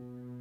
Mm-hmm.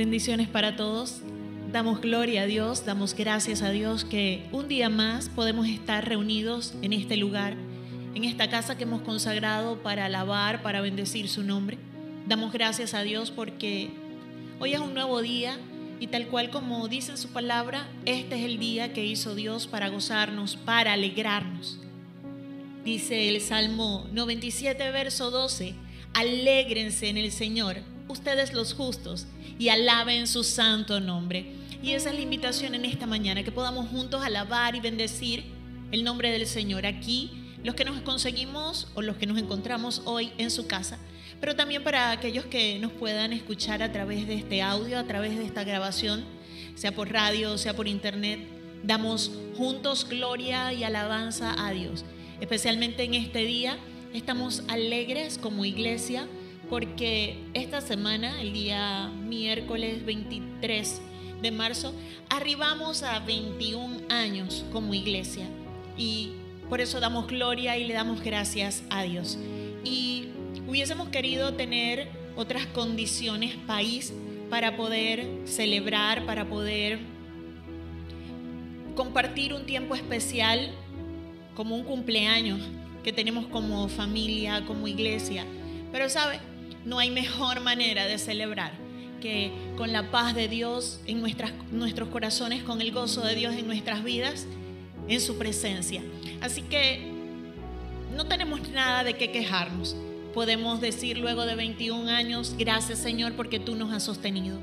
Bendiciones para todos. Damos gloria a Dios, damos gracias a Dios que un día más podemos estar reunidos en este lugar, en esta casa que hemos consagrado para alabar, para bendecir su nombre. Damos gracias a Dios porque hoy es un nuevo día y tal cual como dice en su palabra, este es el día que hizo Dios para gozarnos, para alegrarnos. Dice el Salmo 97, verso 12, alégrense en el Señor, ustedes los justos y alaben su santo nombre. Y esa es la invitación en esta mañana, que podamos juntos alabar y bendecir el nombre del Señor aquí, los que nos conseguimos o los que nos encontramos hoy en su casa, pero también para aquellos que nos puedan escuchar a través de este audio, a través de esta grabación, sea por radio, sea por internet. Damos juntos gloria y alabanza a Dios. Especialmente en este día, estamos alegres como iglesia porque esta semana, el día miércoles 23 de marzo, arribamos a 21 años como iglesia y por eso damos gloria y le damos gracias a Dios. Y hubiésemos querido tener otras condiciones país para poder celebrar, para poder compartir un tiempo especial como un cumpleaños que tenemos como familia, como iglesia. Pero sabe, no hay mejor manera de celebrar que con la paz de Dios en nuestras, nuestros corazones, con el gozo de Dios en nuestras vidas, en su presencia. Así que no tenemos nada de qué quejarnos. Podemos decir luego de 21 años, gracias Señor porque tú nos has sostenido.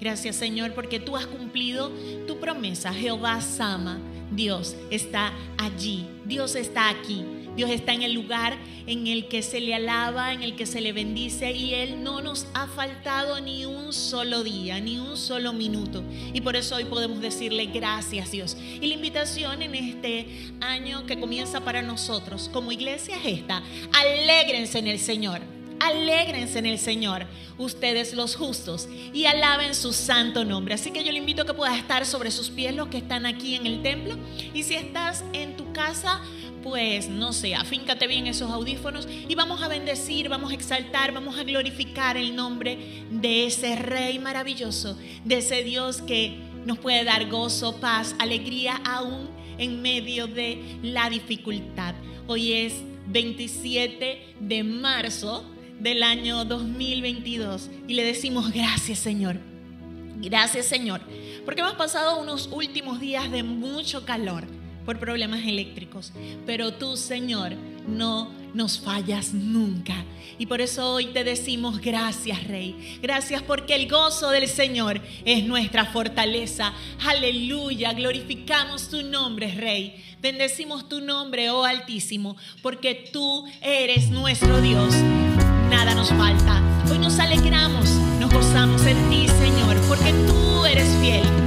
Gracias Señor porque tú has cumplido tu promesa. Jehová Sama, Dios está allí, Dios está aquí. Dios está en el lugar en el que se le alaba, en el que se le bendice y Él no nos ha faltado ni un solo día, ni un solo minuto. Y por eso hoy podemos decirle gracias Dios. Y la invitación en este año que comienza para nosotros como iglesia es esta. Alégrense en el Señor. Alégrense en el Señor, ustedes los justos, y alaben su santo nombre. Así que yo le invito a que puedas estar sobre sus pies los que están aquí en el templo. Y si estás en tu casa, pues no sé, afíncate bien esos audífonos y vamos a bendecir, vamos a exaltar, vamos a glorificar el nombre de ese Rey maravilloso, de ese Dios que nos puede dar gozo, paz, alegría aún en medio de la dificultad. Hoy es 27 de marzo del año 2022 y le decimos gracias Señor. Gracias Señor, porque hemos pasado unos últimos días de mucho calor por problemas eléctricos. Pero tú, Señor, no nos fallas nunca. Y por eso hoy te decimos gracias, Rey. Gracias porque el gozo del Señor es nuestra fortaleza. Aleluya. Glorificamos tu nombre, Rey. Bendecimos tu nombre, oh Altísimo, porque tú eres nuestro Dios. Nada nos falta. Hoy nos alegramos, nos gozamos en ti, Señor, porque tú eres fiel.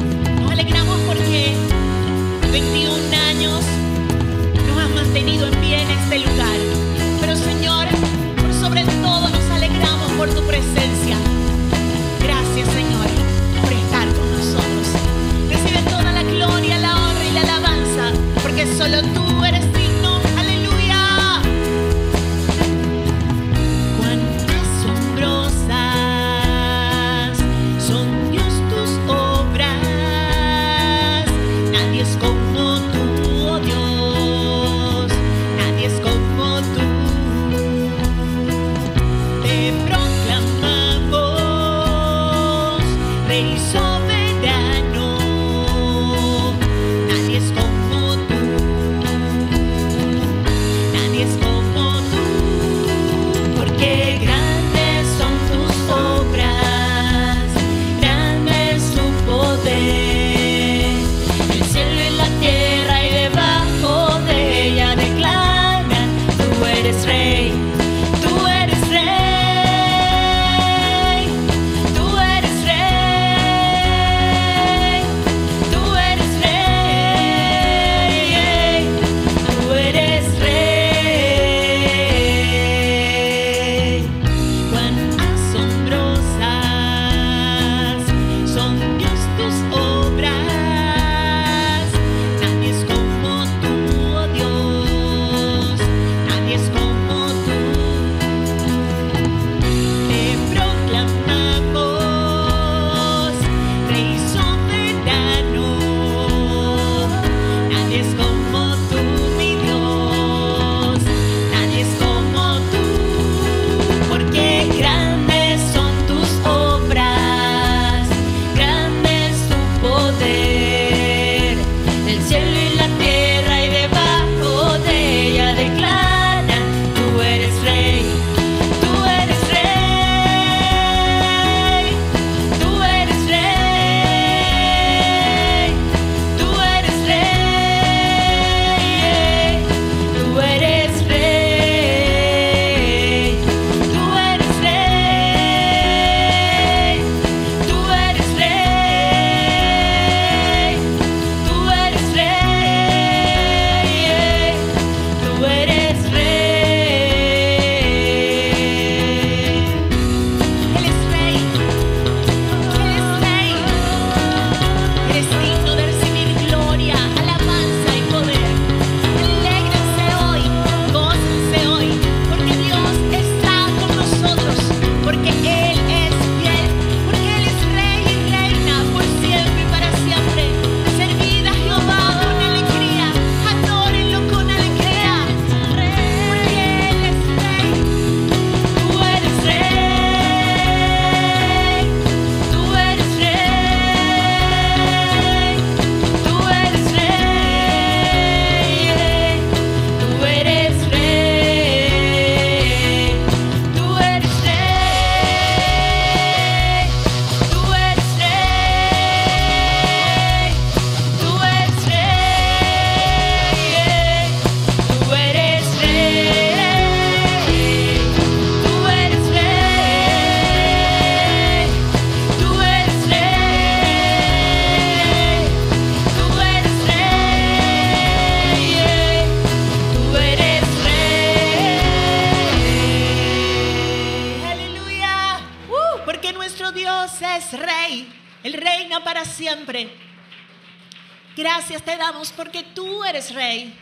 Gracias te damos porque tú eres rey.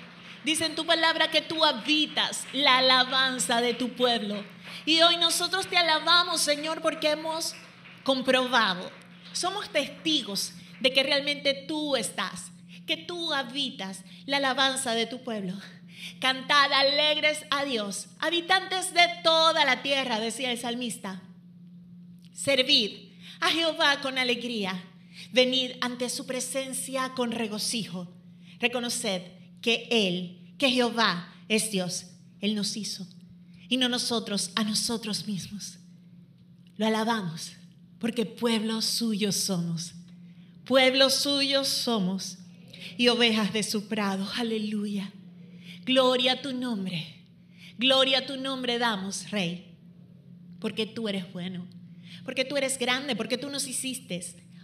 Dice en tu palabra que tú habitas la alabanza de tu pueblo. Y hoy nosotros te alabamos, Señor, porque hemos comprobado, somos testigos de que realmente tú estás, que tú habitas la alabanza de tu pueblo. Cantad alegres a Dios, habitantes de toda la tierra, decía el salmista. Servid a Jehová con alegría, venid ante su presencia con regocijo. Reconoced que Él, que Jehová es Dios. Él nos hizo y no nosotros a nosotros mismos. Lo alabamos porque pueblos suyos somos. Pueblos suyos somos y ovejas de su prado. Aleluya. Gloria a tu nombre. Gloria a tu nombre damos, Rey. Porque tú eres bueno. Porque tú eres grande. Porque tú nos hiciste.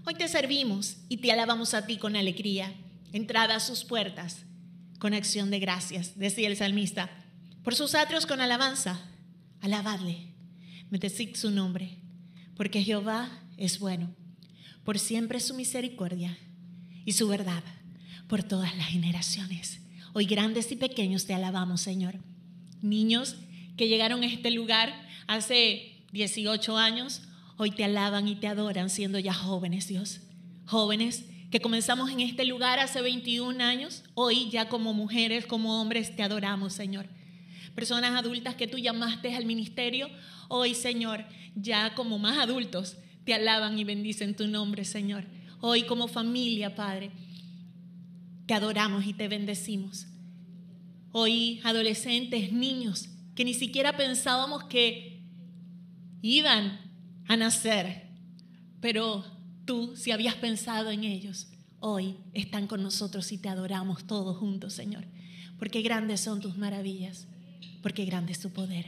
Hoy te servimos y te alabamos a ti con alegría. Entrada a sus puertas con acción de gracias, decía el salmista. Por sus atrios con alabanza, alabadle. Bendecid su nombre. Porque Jehová es bueno. Por siempre su misericordia y su verdad por todas las generaciones. Hoy grandes y pequeños te alabamos, Señor. Niños que llegaron a este lugar hace 18 años, hoy te alaban y te adoran siendo ya jóvenes, Dios. Jóvenes que comenzamos en este lugar hace 21 años, hoy ya como mujeres, como hombres, te adoramos, Señor. Personas adultas que tú llamaste al ministerio, hoy, Señor, ya como más adultos, te alaban y bendicen tu nombre, Señor. Hoy como familia, Padre, te adoramos y te bendecimos. Hoy adolescentes, niños, que ni siquiera pensábamos que iban a nacer, pero tú, si habías pensado en ellos, hoy están con nosotros y te adoramos todos juntos, Señor, porque grandes son tus maravillas, porque grande es tu poder.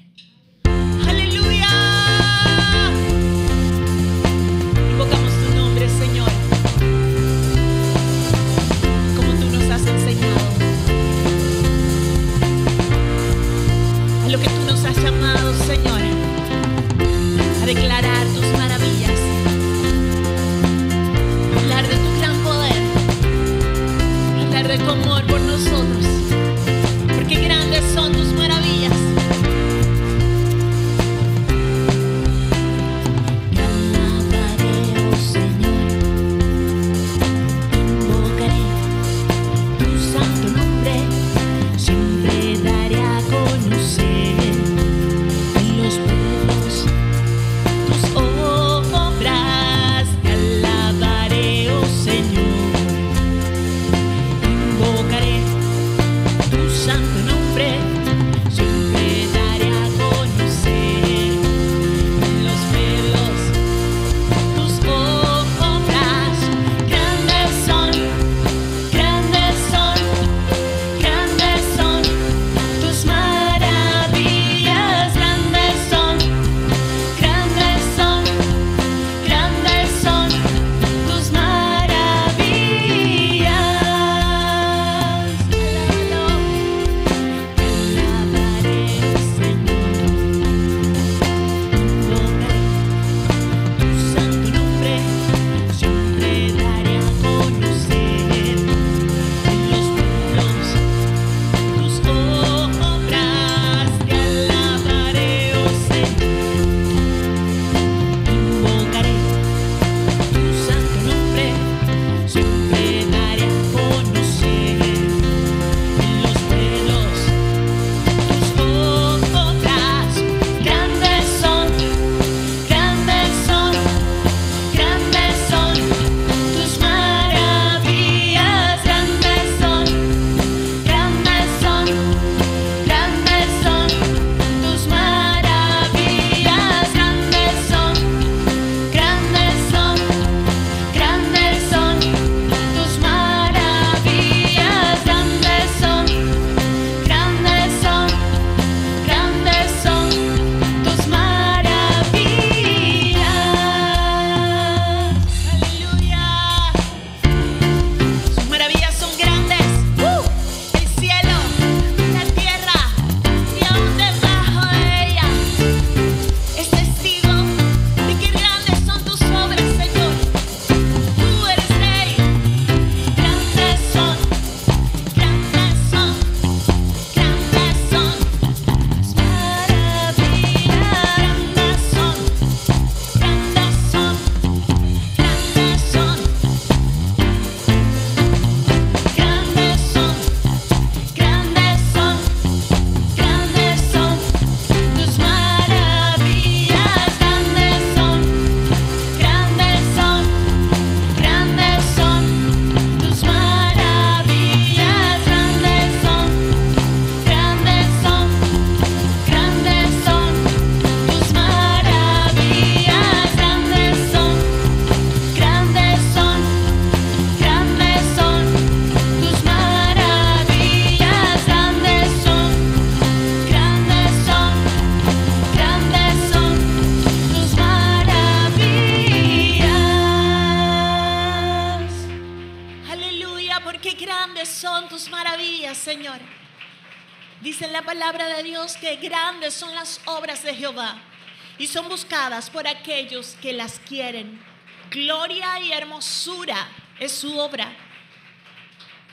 Son buscadas por aquellos que las quieren. Gloria y hermosura es su obra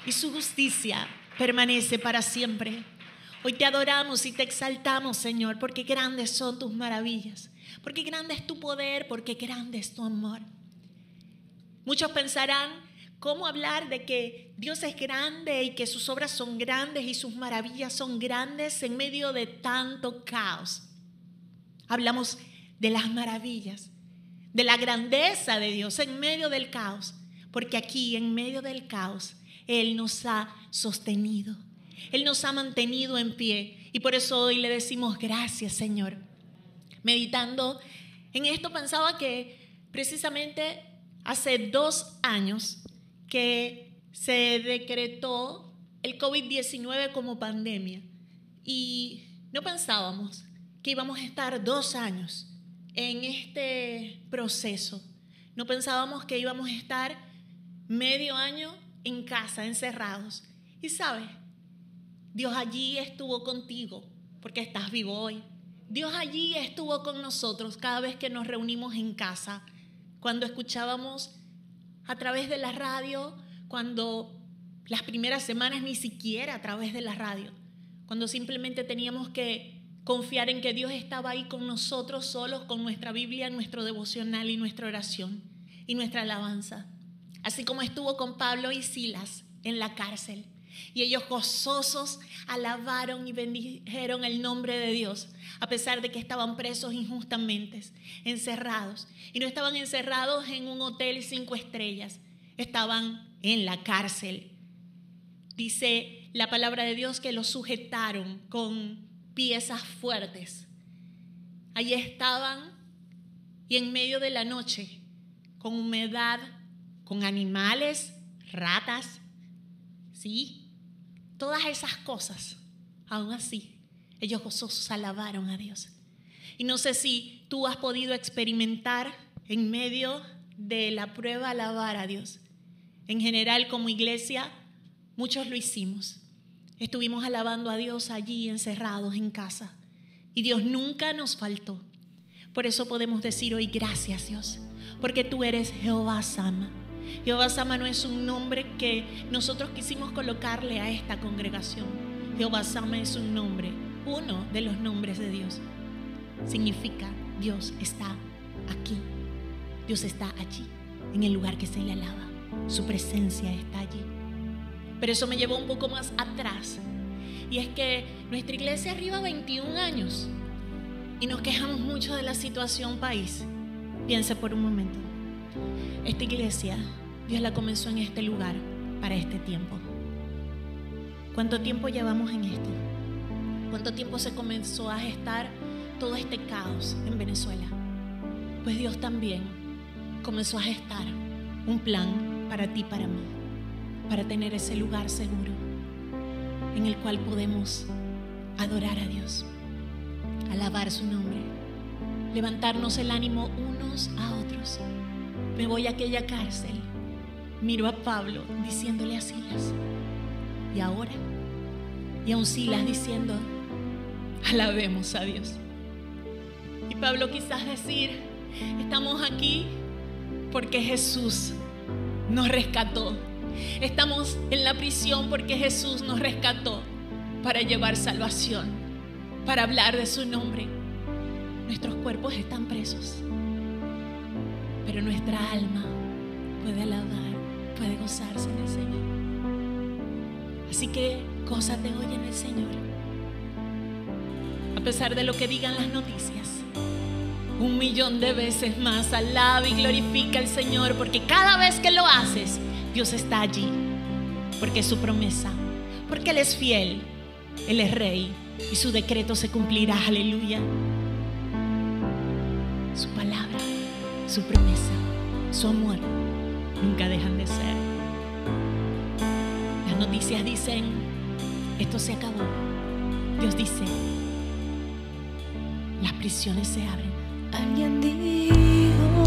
y su justicia permanece para siempre. Hoy te adoramos y te exaltamos, Señor, porque grandes son tus maravillas, porque grande es tu poder, porque grande es tu amor. Muchos pensarán, ¿cómo hablar de que Dios es grande y que sus obras son grandes y sus maravillas son grandes en medio de tanto caos? Hablamos de las maravillas, de la grandeza de Dios en medio del caos, porque aquí en medio del caos Él nos ha sostenido, Él nos ha mantenido en pie. Y por eso hoy le decimos gracias Señor. Meditando en esto pensaba que precisamente hace dos años que se decretó el COVID-19 como pandemia. Y no pensábamos que íbamos a estar dos años en este proceso. No pensábamos que íbamos a estar medio año en casa, encerrados. Y sabes, Dios allí estuvo contigo porque estás vivo hoy. Dios allí estuvo con nosotros cada vez que nos reunimos en casa, cuando escuchábamos a través de la radio, cuando las primeras semanas ni siquiera a través de la radio, cuando simplemente teníamos que confiar en que Dios estaba ahí con nosotros solos, con nuestra Biblia, nuestro devocional y nuestra oración y nuestra alabanza. Así como estuvo con Pablo y Silas en la cárcel. Y ellos gozosos alabaron y bendijeron el nombre de Dios, a pesar de que estaban presos injustamente, encerrados. Y no estaban encerrados en un hotel cinco estrellas, estaban en la cárcel. Dice la palabra de Dios que los sujetaron con piezas fuertes. Allí estaban y en medio de la noche, con humedad, con animales, ratas, ¿sí? Todas esas cosas, aún así, ellos gozosos alabaron a Dios. Y no sé si tú has podido experimentar en medio de la prueba alabar a Dios. En general, como iglesia, muchos lo hicimos. Estuvimos alabando a Dios allí encerrados en casa y Dios nunca nos faltó. Por eso podemos decir hoy gracias Dios, porque tú eres Jehová Sama. Jehová Sama no es un nombre que nosotros quisimos colocarle a esta congregación. Jehová Sama es un nombre, uno de los nombres de Dios. Significa Dios está aquí. Dios está allí, en el lugar que se le alaba. Su presencia está allí. Pero eso me llevó un poco más atrás. Y es que nuestra iglesia arriba 21 años y nos quejamos mucho de la situación país. Piense por un momento. Esta iglesia, Dios la comenzó en este lugar para este tiempo. ¿Cuánto tiempo llevamos en esto? ¿Cuánto tiempo se comenzó a gestar todo este caos en Venezuela? Pues Dios también comenzó a gestar un plan para ti, para mí para tener ese lugar seguro en el cual podemos adorar a Dios, alabar su nombre, levantarnos el ánimo unos a otros. Me voy a aquella cárcel, miro a Pablo diciéndole a Silas, y ahora, y a un Silas diciendo, alabemos a Dios. Y Pablo quizás decir, estamos aquí porque Jesús nos rescató Estamos en la prisión porque Jesús nos rescató para llevar salvación, para hablar de su nombre. Nuestros cuerpos están presos, pero nuestra alma puede alabar, puede gozarse en el Señor. Así que gózate hoy en el Señor. A pesar de lo que digan las noticias, un millón de veces más alaba y glorifica al Señor, porque cada vez que lo haces, Dios está allí, porque es su promesa, porque Él es fiel, Él es rey y su decreto se cumplirá, aleluya. Su palabra, su promesa, su amor nunca dejan de ser. Las noticias dicen, esto se acabó. Dios dice, las prisiones se abren. Alguien dijo,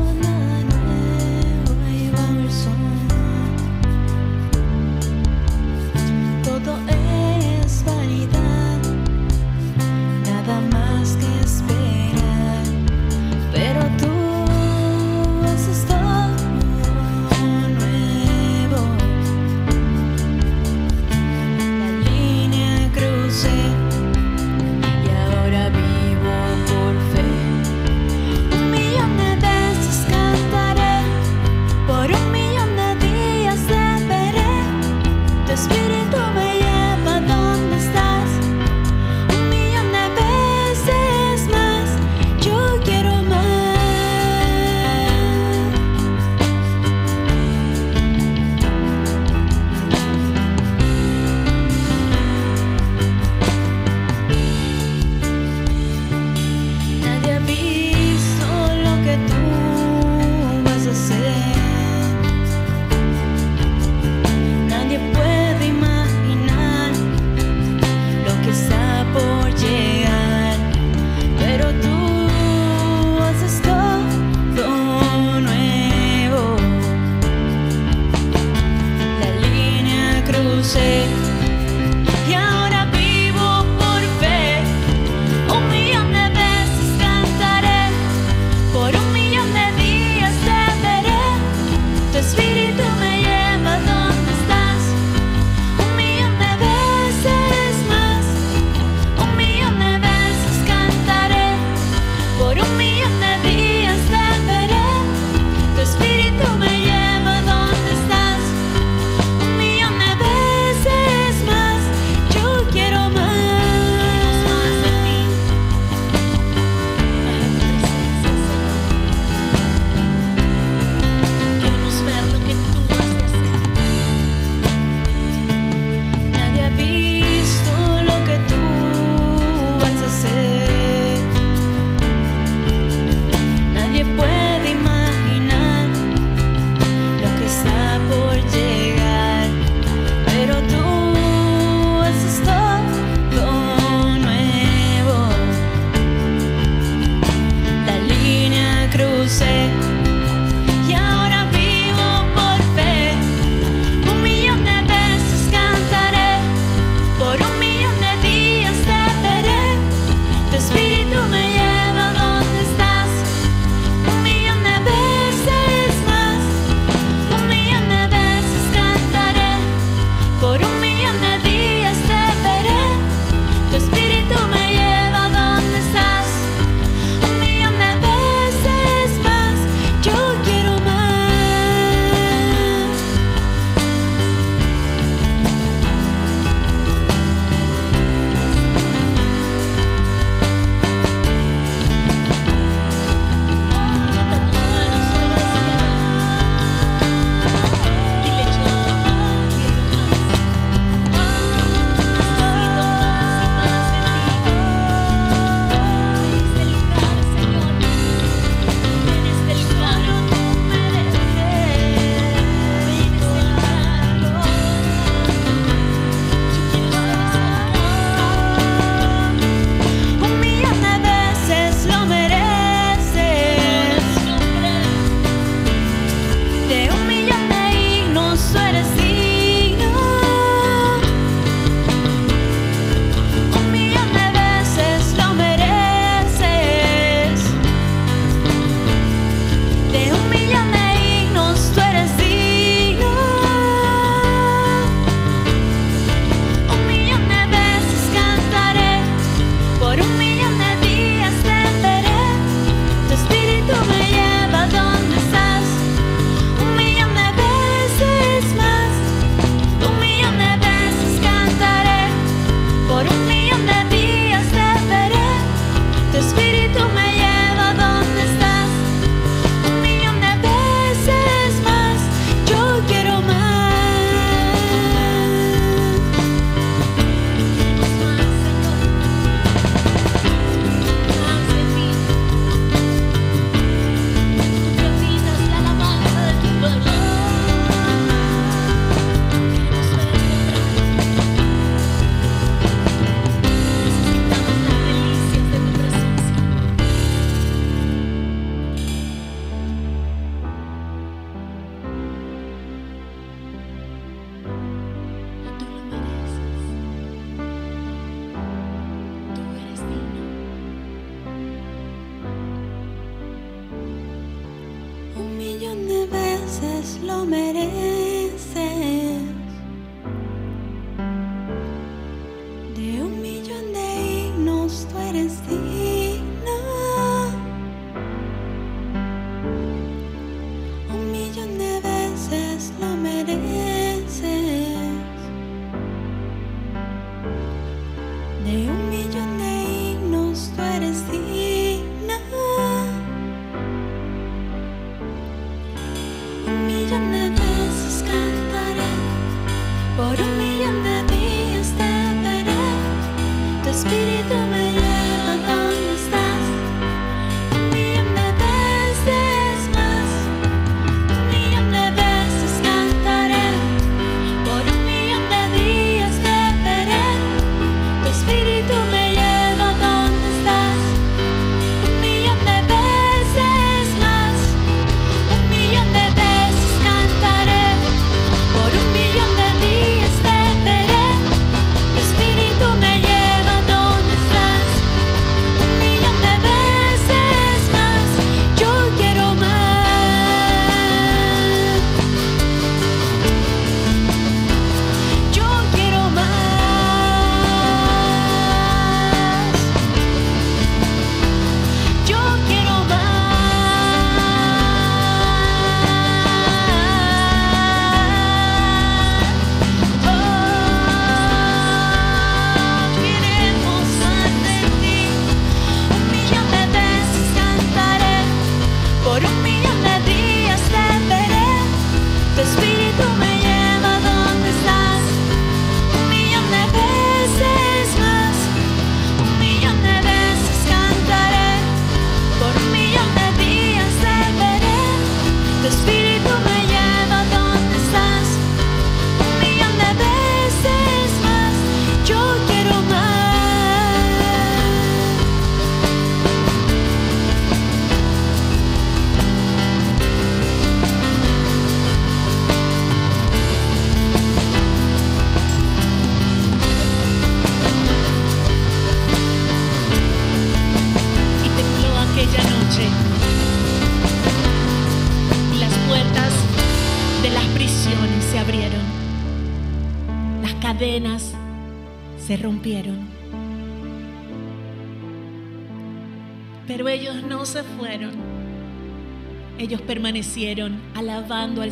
Un millón de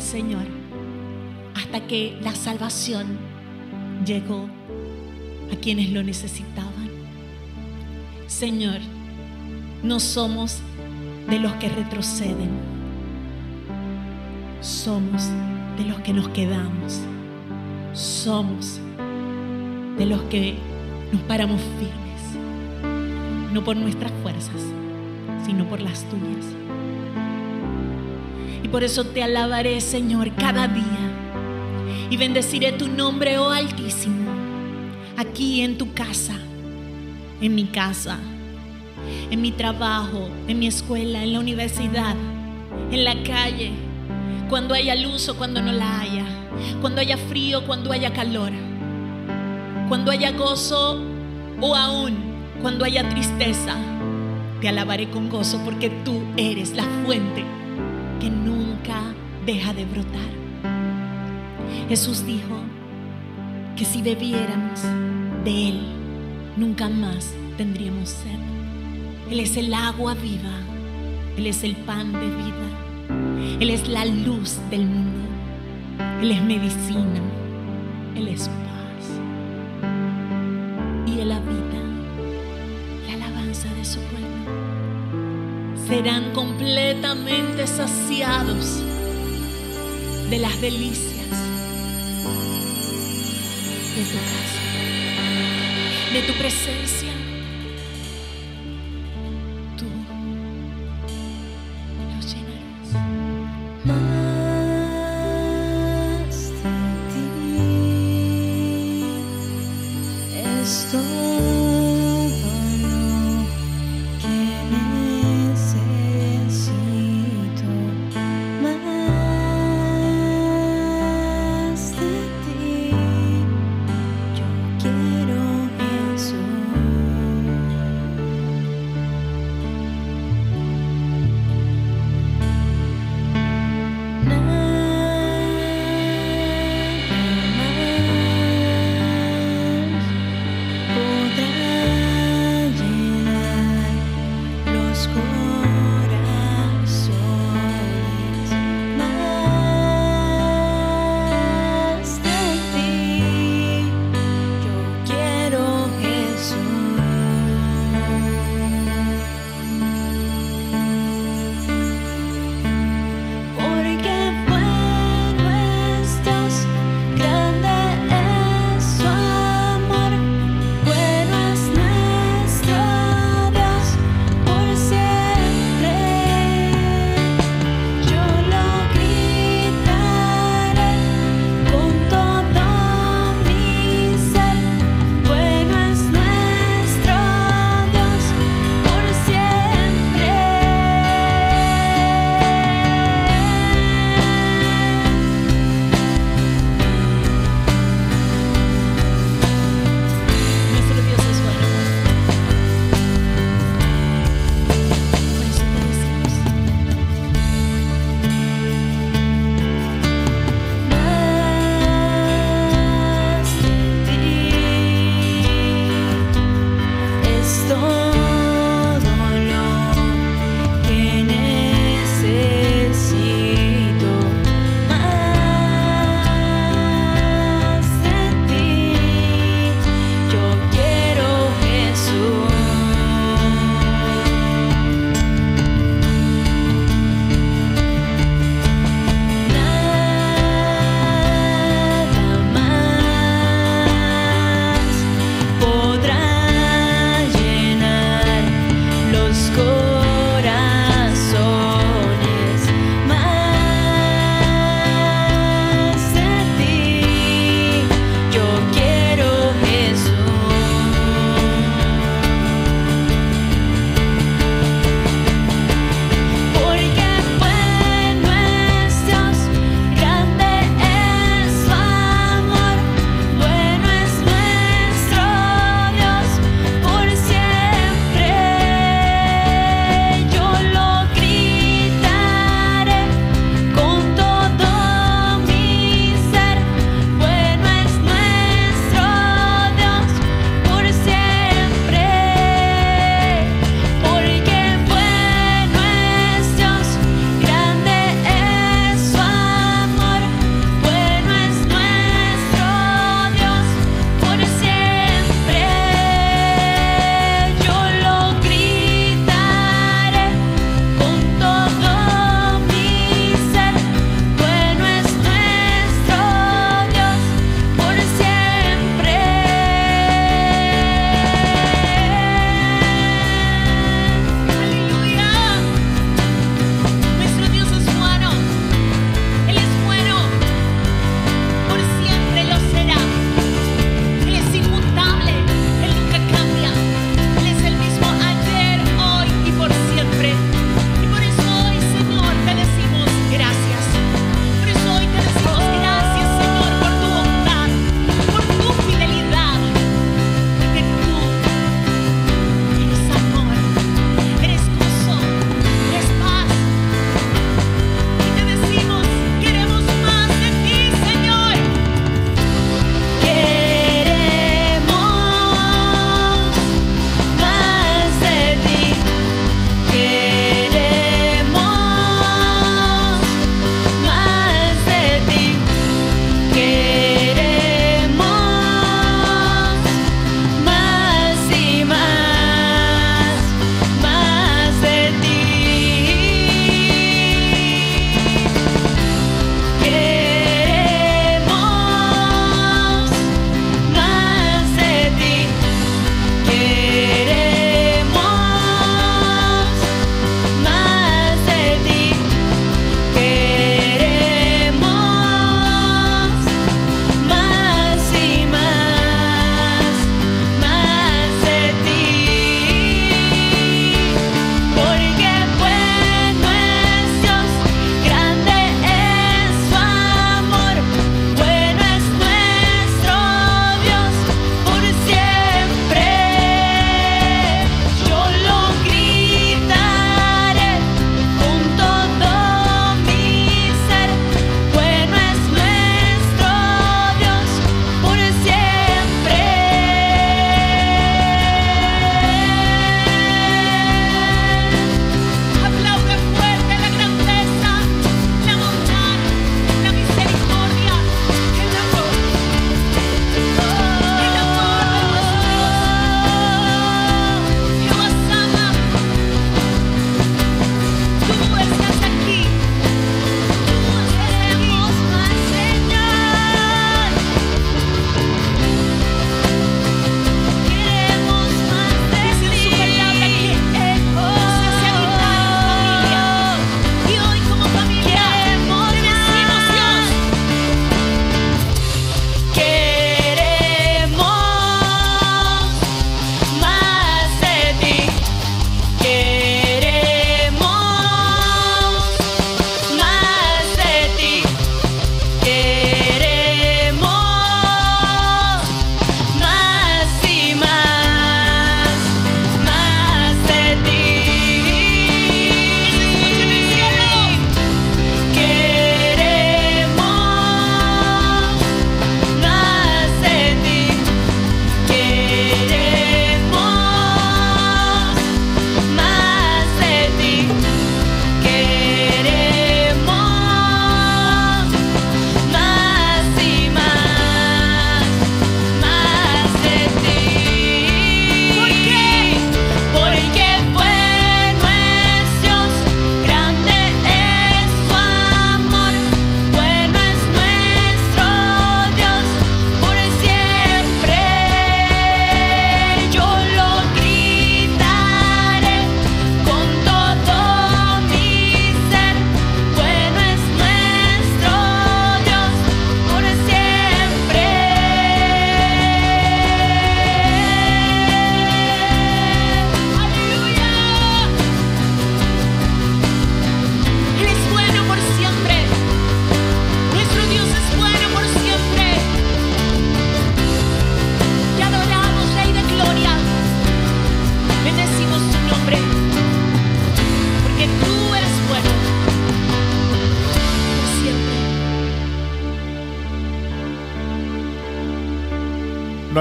Señor hasta que la salvación llegó a quienes lo necesitaban. Señor, no somos de los que retroceden, somos de los que nos quedamos, somos de los que nos paramos firmes, no por nuestras fuerzas, sino por las tuyas. Por eso te alabaré, Señor, cada día y bendeciré tu nombre, oh Altísimo, aquí en tu casa, en mi casa, en mi trabajo, en mi escuela, en la universidad, en la calle, cuando haya luz o cuando no la haya, cuando haya frío, cuando haya calor, cuando haya gozo o aún cuando haya tristeza. Te alabaré con gozo porque tú eres la fuente que nunca de brotar. Jesús dijo que si bebiéramos de Él, nunca más tendríamos sed. Él es el agua viva, Él es el pan de vida, Él es la luz del mundo, Él es medicina, Él es paz y Él habita la alabanza de su pueblo. Serán completamente saciados de las delicias de tu casa, de tu presencia.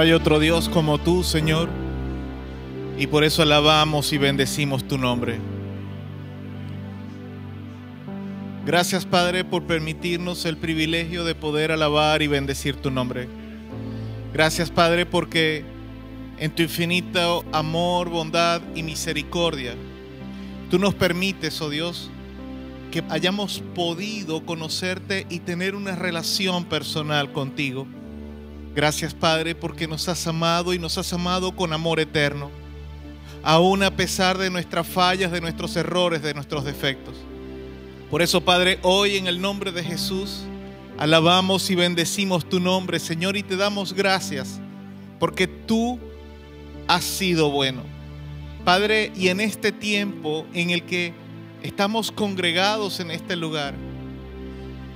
Hay otro Dios como tú, Señor, y por eso alabamos y bendecimos tu nombre. Gracias, Padre, por permitirnos el privilegio de poder alabar y bendecir tu nombre. Gracias, Padre, porque en tu infinito amor, bondad y misericordia, tú nos permites, oh Dios, que hayamos podido conocerte y tener una relación personal contigo. Gracias, Padre, porque nos has amado y nos has amado con amor eterno, aún a pesar de nuestras fallas, de nuestros errores, de nuestros defectos. Por eso, Padre, hoy en el nombre de Jesús, alabamos y bendecimos tu nombre, Señor, y te damos gracias, porque tú has sido bueno. Padre, y en este tiempo en el que estamos congregados en este lugar,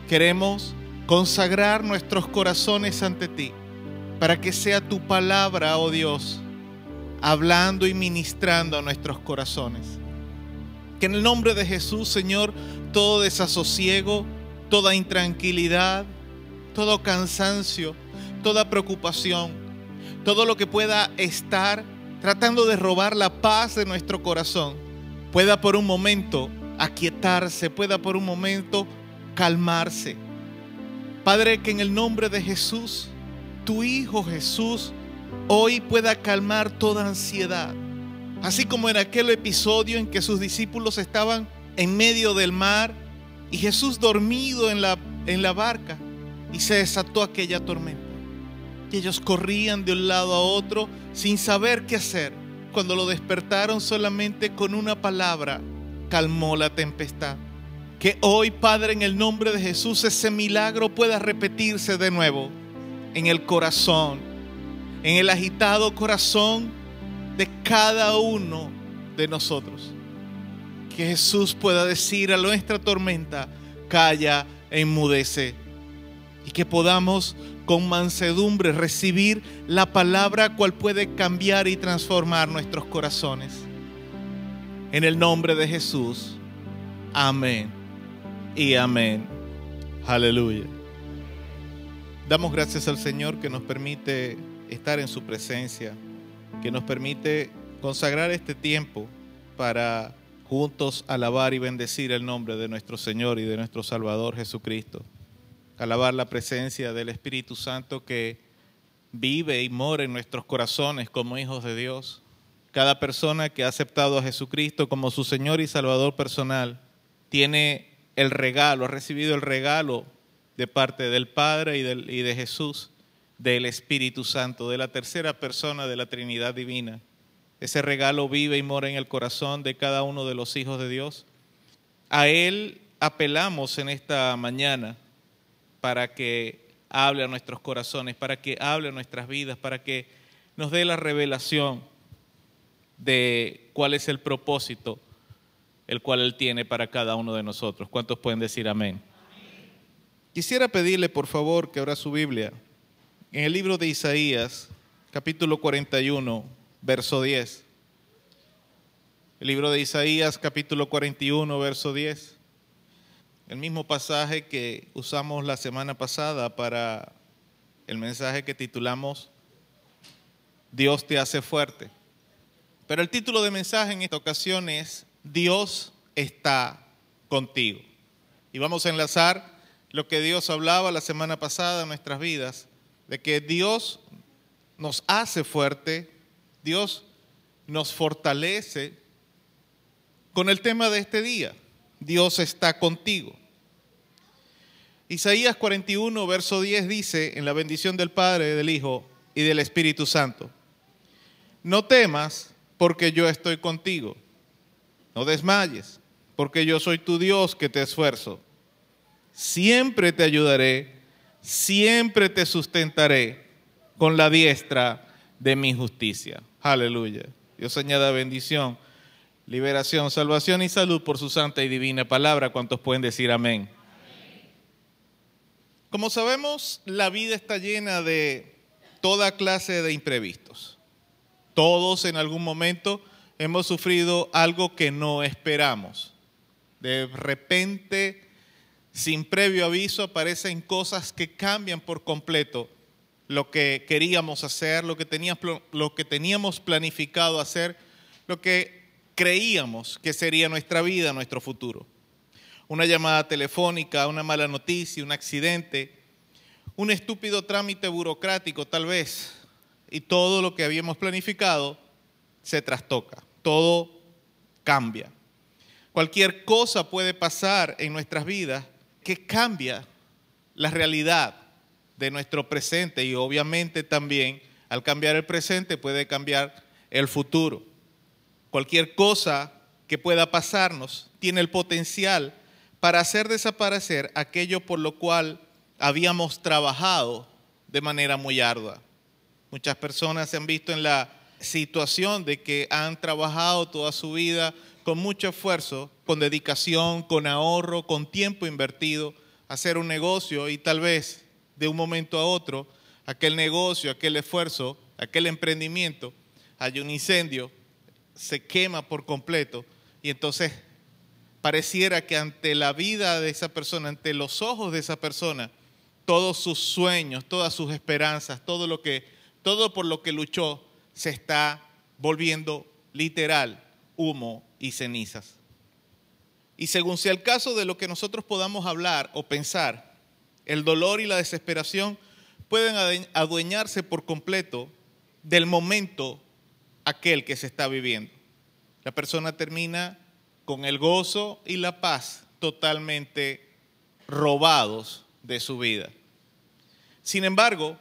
queremos consagrar nuestros corazones ante ti, para que sea tu palabra, oh Dios, hablando y ministrando a nuestros corazones. Que en el nombre de Jesús, Señor, todo desasosiego, toda intranquilidad, todo cansancio, toda preocupación, todo lo que pueda estar tratando de robar la paz de nuestro corazón, pueda por un momento aquietarse, pueda por un momento calmarse. Padre, que en el nombre de Jesús, tu Hijo Jesús, hoy pueda calmar toda ansiedad. Así como en aquel episodio en que sus discípulos estaban en medio del mar y Jesús dormido en la, en la barca y se desató aquella tormenta. Y ellos corrían de un lado a otro sin saber qué hacer. Cuando lo despertaron solamente con una palabra, calmó la tempestad. Que hoy, Padre, en el nombre de Jesús, ese milagro pueda repetirse de nuevo en el corazón, en el agitado corazón de cada uno de nosotros. Que Jesús pueda decir a nuestra tormenta, calla e enmudece. Y que podamos con mansedumbre recibir la palabra cual puede cambiar y transformar nuestros corazones. En el nombre de Jesús. Amén. Y amén. Aleluya. Damos gracias al Señor que nos permite estar en su presencia, que nos permite consagrar este tiempo para juntos alabar y bendecir el nombre de nuestro Señor y de nuestro Salvador Jesucristo. Alabar la presencia del Espíritu Santo que vive y mora en nuestros corazones como hijos de Dios. Cada persona que ha aceptado a Jesucristo como su Señor y Salvador personal tiene el regalo, ha recibido el regalo de parte del Padre y, del, y de Jesús, del Espíritu Santo, de la tercera persona de la Trinidad Divina. Ese regalo vive y mora en el corazón de cada uno de los hijos de Dios. A Él apelamos en esta mañana para que hable a nuestros corazones, para que hable a nuestras vidas, para que nos dé la revelación de cuál es el propósito el cual Él tiene para cada uno de nosotros. ¿Cuántos pueden decir amén? Quisiera pedirle, por favor, que abra su Biblia en el libro de Isaías, capítulo 41, verso 10. El libro de Isaías, capítulo 41, verso 10. El mismo pasaje que usamos la semana pasada para el mensaje que titulamos Dios te hace fuerte. Pero el título de mensaje en esta ocasión es Dios está contigo. Y vamos a enlazar lo que Dios hablaba la semana pasada en nuestras vidas, de que Dios nos hace fuerte, Dios nos fortalece con el tema de este día. Dios está contigo. Isaías 41, verso 10 dice, en la bendición del Padre, del Hijo y del Espíritu Santo, no temas porque yo estoy contigo, no desmayes porque yo soy tu Dios que te esfuerzo. Siempre te ayudaré, siempre te sustentaré con la diestra de mi justicia. Aleluya. Dios añada bendición, liberación, salvación y salud por su santa y divina palabra. ¿Cuántos pueden decir amén? Como sabemos, la vida está llena de toda clase de imprevistos. Todos en algún momento hemos sufrido algo que no esperamos. De repente, sin previo aviso, aparecen cosas que cambian por completo lo que queríamos hacer, lo que teníamos, lo que teníamos planificado hacer, lo que creíamos que sería nuestra vida, nuestro futuro. Una llamada telefónica, una mala noticia, un accidente, un estúpido trámite burocrático tal vez, y todo lo que habíamos planificado se trastoca, todo cambia. Cualquier cosa puede pasar en nuestras vidas que cambia la realidad de nuestro presente y obviamente también al cambiar el presente puede cambiar el futuro. Cualquier cosa que pueda pasarnos tiene el potencial para hacer desaparecer aquello por lo cual habíamos trabajado de manera muy ardua. Muchas personas se han visto en la situación de que han trabajado toda su vida con mucho esfuerzo, con dedicación, con ahorro, con tiempo invertido, hacer un negocio y tal vez de un momento a otro aquel negocio, aquel esfuerzo, aquel emprendimiento, hay un incendio, se quema por completo y entonces pareciera que ante la vida de esa persona, ante los ojos de esa persona, todos sus sueños, todas sus esperanzas, todo lo que todo por lo que luchó se está volviendo literal humo y cenizas. Y según sea el caso de lo que nosotros podamos hablar o pensar, el dolor y la desesperación pueden adueñarse por completo del momento aquel que se está viviendo. La persona termina con el gozo y la paz totalmente robados de su vida. Sin embargo,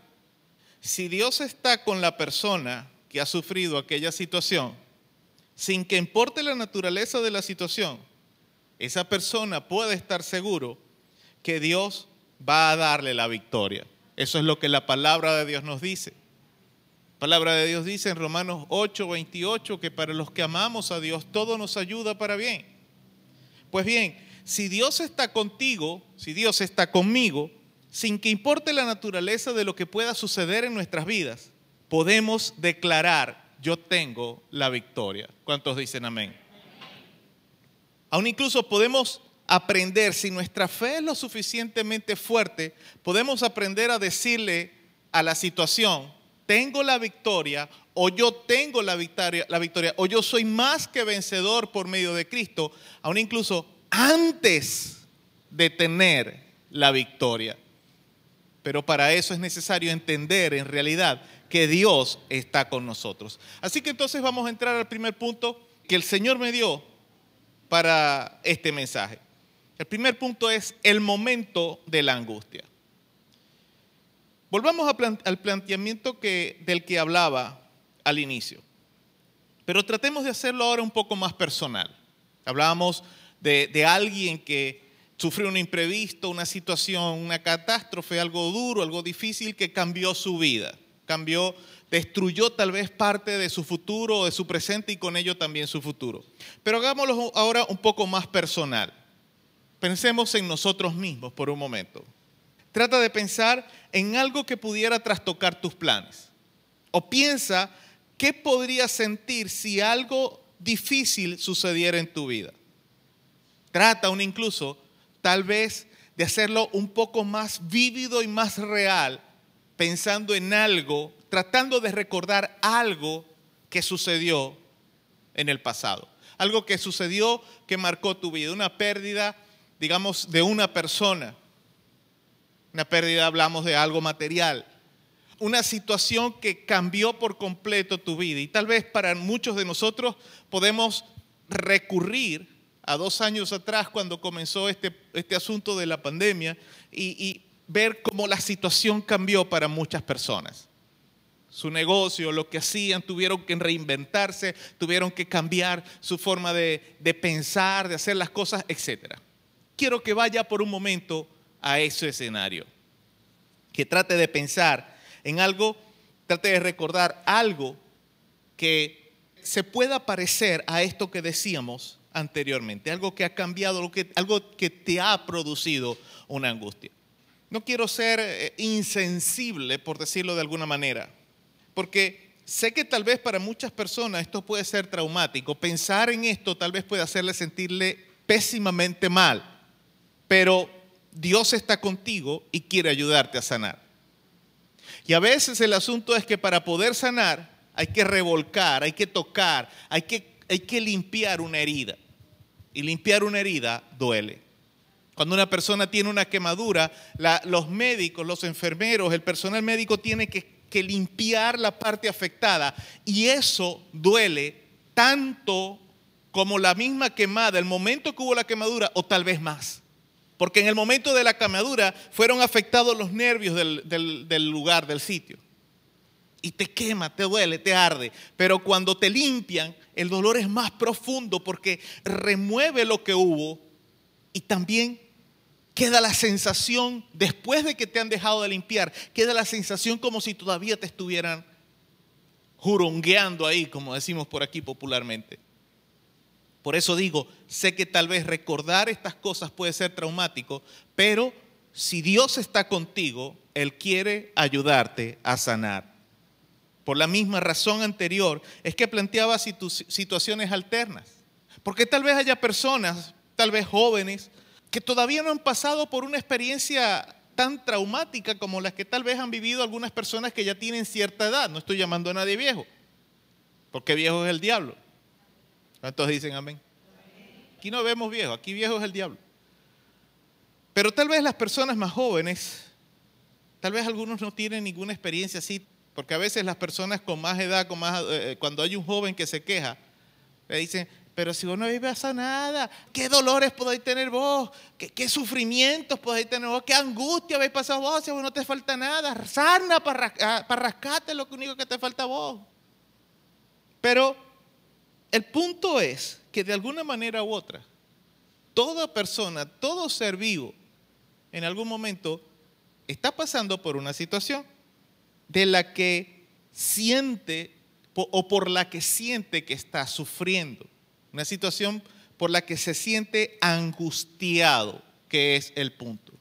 si Dios está con la persona que ha sufrido aquella situación, sin que importe la naturaleza de la situación, esa persona puede estar seguro que Dios va a darle la victoria. Eso es lo que la palabra de Dios nos dice. La palabra de Dios dice en Romanos 8, 28 que para los que amamos a Dios todo nos ayuda para bien. Pues bien, si Dios está contigo, si Dios está conmigo, sin que importe la naturaleza de lo que pueda suceder en nuestras vidas, podemos declarar, yo tengo la victoria. ¿Cuántos dicen amén? Aún incluso podemos aprender, si nuestra fe es lo suficientemente fuerte, podemos aprender a decirle a la situación, tengo la victoria o yo tengo la victoria, la victoria o yo soy más que vencedor por medio de Cristo, aún incluso antes de tener la victoria. Pero para eso es necesario entender en realidad que Dios está con nosotros. Así que entonces vamos a entrar al primer punto que el Señor me dio para este mensaje. El primer punto es el momento de la angustia. Volvamos al planteamiento del que hablaba al inicio, pero tratemos de hacerlo ahora un poco más personal. Hablábamos de, de alguien que sufrió un imprevisto, una situación, una catástrofe, algo duro, algo difícil que cambió su vida, cambió, destruyó tal vez parte de su futuro o de su presente y con ello también su futuro. Pero hagámoslo ahora un poco más personal. Pensemos en nosotros mismos por un momento. Trata de pensar en algo que pudiera trastocar tus planes. O piensa qué podrías sentir si algo difícil sucediera en tu vida. Trata aún incluso, tal vez, de hacerlo un poco más vívido y más real, pensando en algo, tratando de recordar algo que sucedió en el pasado. Algo que sucedió que marcó tu vida, una pérdida digamos, de una persona. Una pérdida, hablamos de algo material. Una situación que cambió por completo tu vida. Y tal vez para muchos de nosotros podemos recurrir a dos años atrás cuando comenzó este, este asunto de la pandemia y, y ver cómo la situación cambió para muchas personas su negocio, lo que hacían, tuvieron que reinventarse, tuvieron que cambiar su forma de, de, pensar, de hacer las cosas, etcétera quiero que vaya por un momento a ese escenario. Que trate de pensar en algo, trate de recordar algo que se pueda parecer a esto que decíamos anteriormente, algo que ha cambiado, algo que te ha producido una angustia. No quiero ser eh, insensible, por decirlo de alguna manera, porque sé que tal vez para muchas personas esto puede ser traumático. Pensar en esto tal vez puede hacerle sentirle pésimamente mal pero Dios está contigo y quiere ayudarte a sanar. Y a veces el asunto es que para poder sanar hay que revolcar, hay que tocar, hay que, hay que limpiar una herida. Y limpiar una herida duele. Cuando una persona tiene una quemadura, los médicos, los enfermeros, el personal médico tiene que, limpiar la parte afectada. Y eso duele tanto como la misma quemada, el momento que hubo la quemadura, o tal vez más. Porque en el momento de la quemadura fueron afectados los nervios del lugar, del sitio. Y te quema, te duele, te arde. Pero cuando te limpian, el dolor es más profundo porque remueve lo que hubo y también queda la sensación, después de que te han dejado de limpiar, queda la sensación como si todavía te estuvieran jurongueando ahí, como decimos por aquí popularmente. Por eso digo, sé que tal vez recordar estas cosas puede ser traumático, pero si Dios está contigo, Él quiere ayudarte a sanar. Por la misma razón anterior, es que planteaba situ- situaciones alternas. Porque tal vez haya personas, tal vez jóvenes, que todavía no han pasado por una experiencia tan traumática como las que tal vez han vivido algunas personas que ya tienen cierta edad. No estoy llamando a nadie viejo, porque viejo es el diablo. ¿Cuántos dicen amén? Aquí no vemos viejo, aquí viejo es el diablo. Pero tal vez las personas más jóvenes, tal vez algunos no tienen ninguna experiencia así, porque a veces las personas con más edad, con más, eh, cuando hay un joven que se queja, le dicen, pero si vos no habéis pasado nada, ¿qué dolores podéis tener vos? ¿Qué, sufrimientos podéis tener vos? ¿Qué angustia habéis pasado vos? Si a vos no te falta nada, sana para, ras- para rascarte lo único que te falta vos. Pero el punto es que de alguna manera u otra, toda persona, todo ser vivo, en algún momento está pasando por una situación de la que siente o por la que siente que está sufriendo. Una situación por la que se siente angustiado, que es el punto.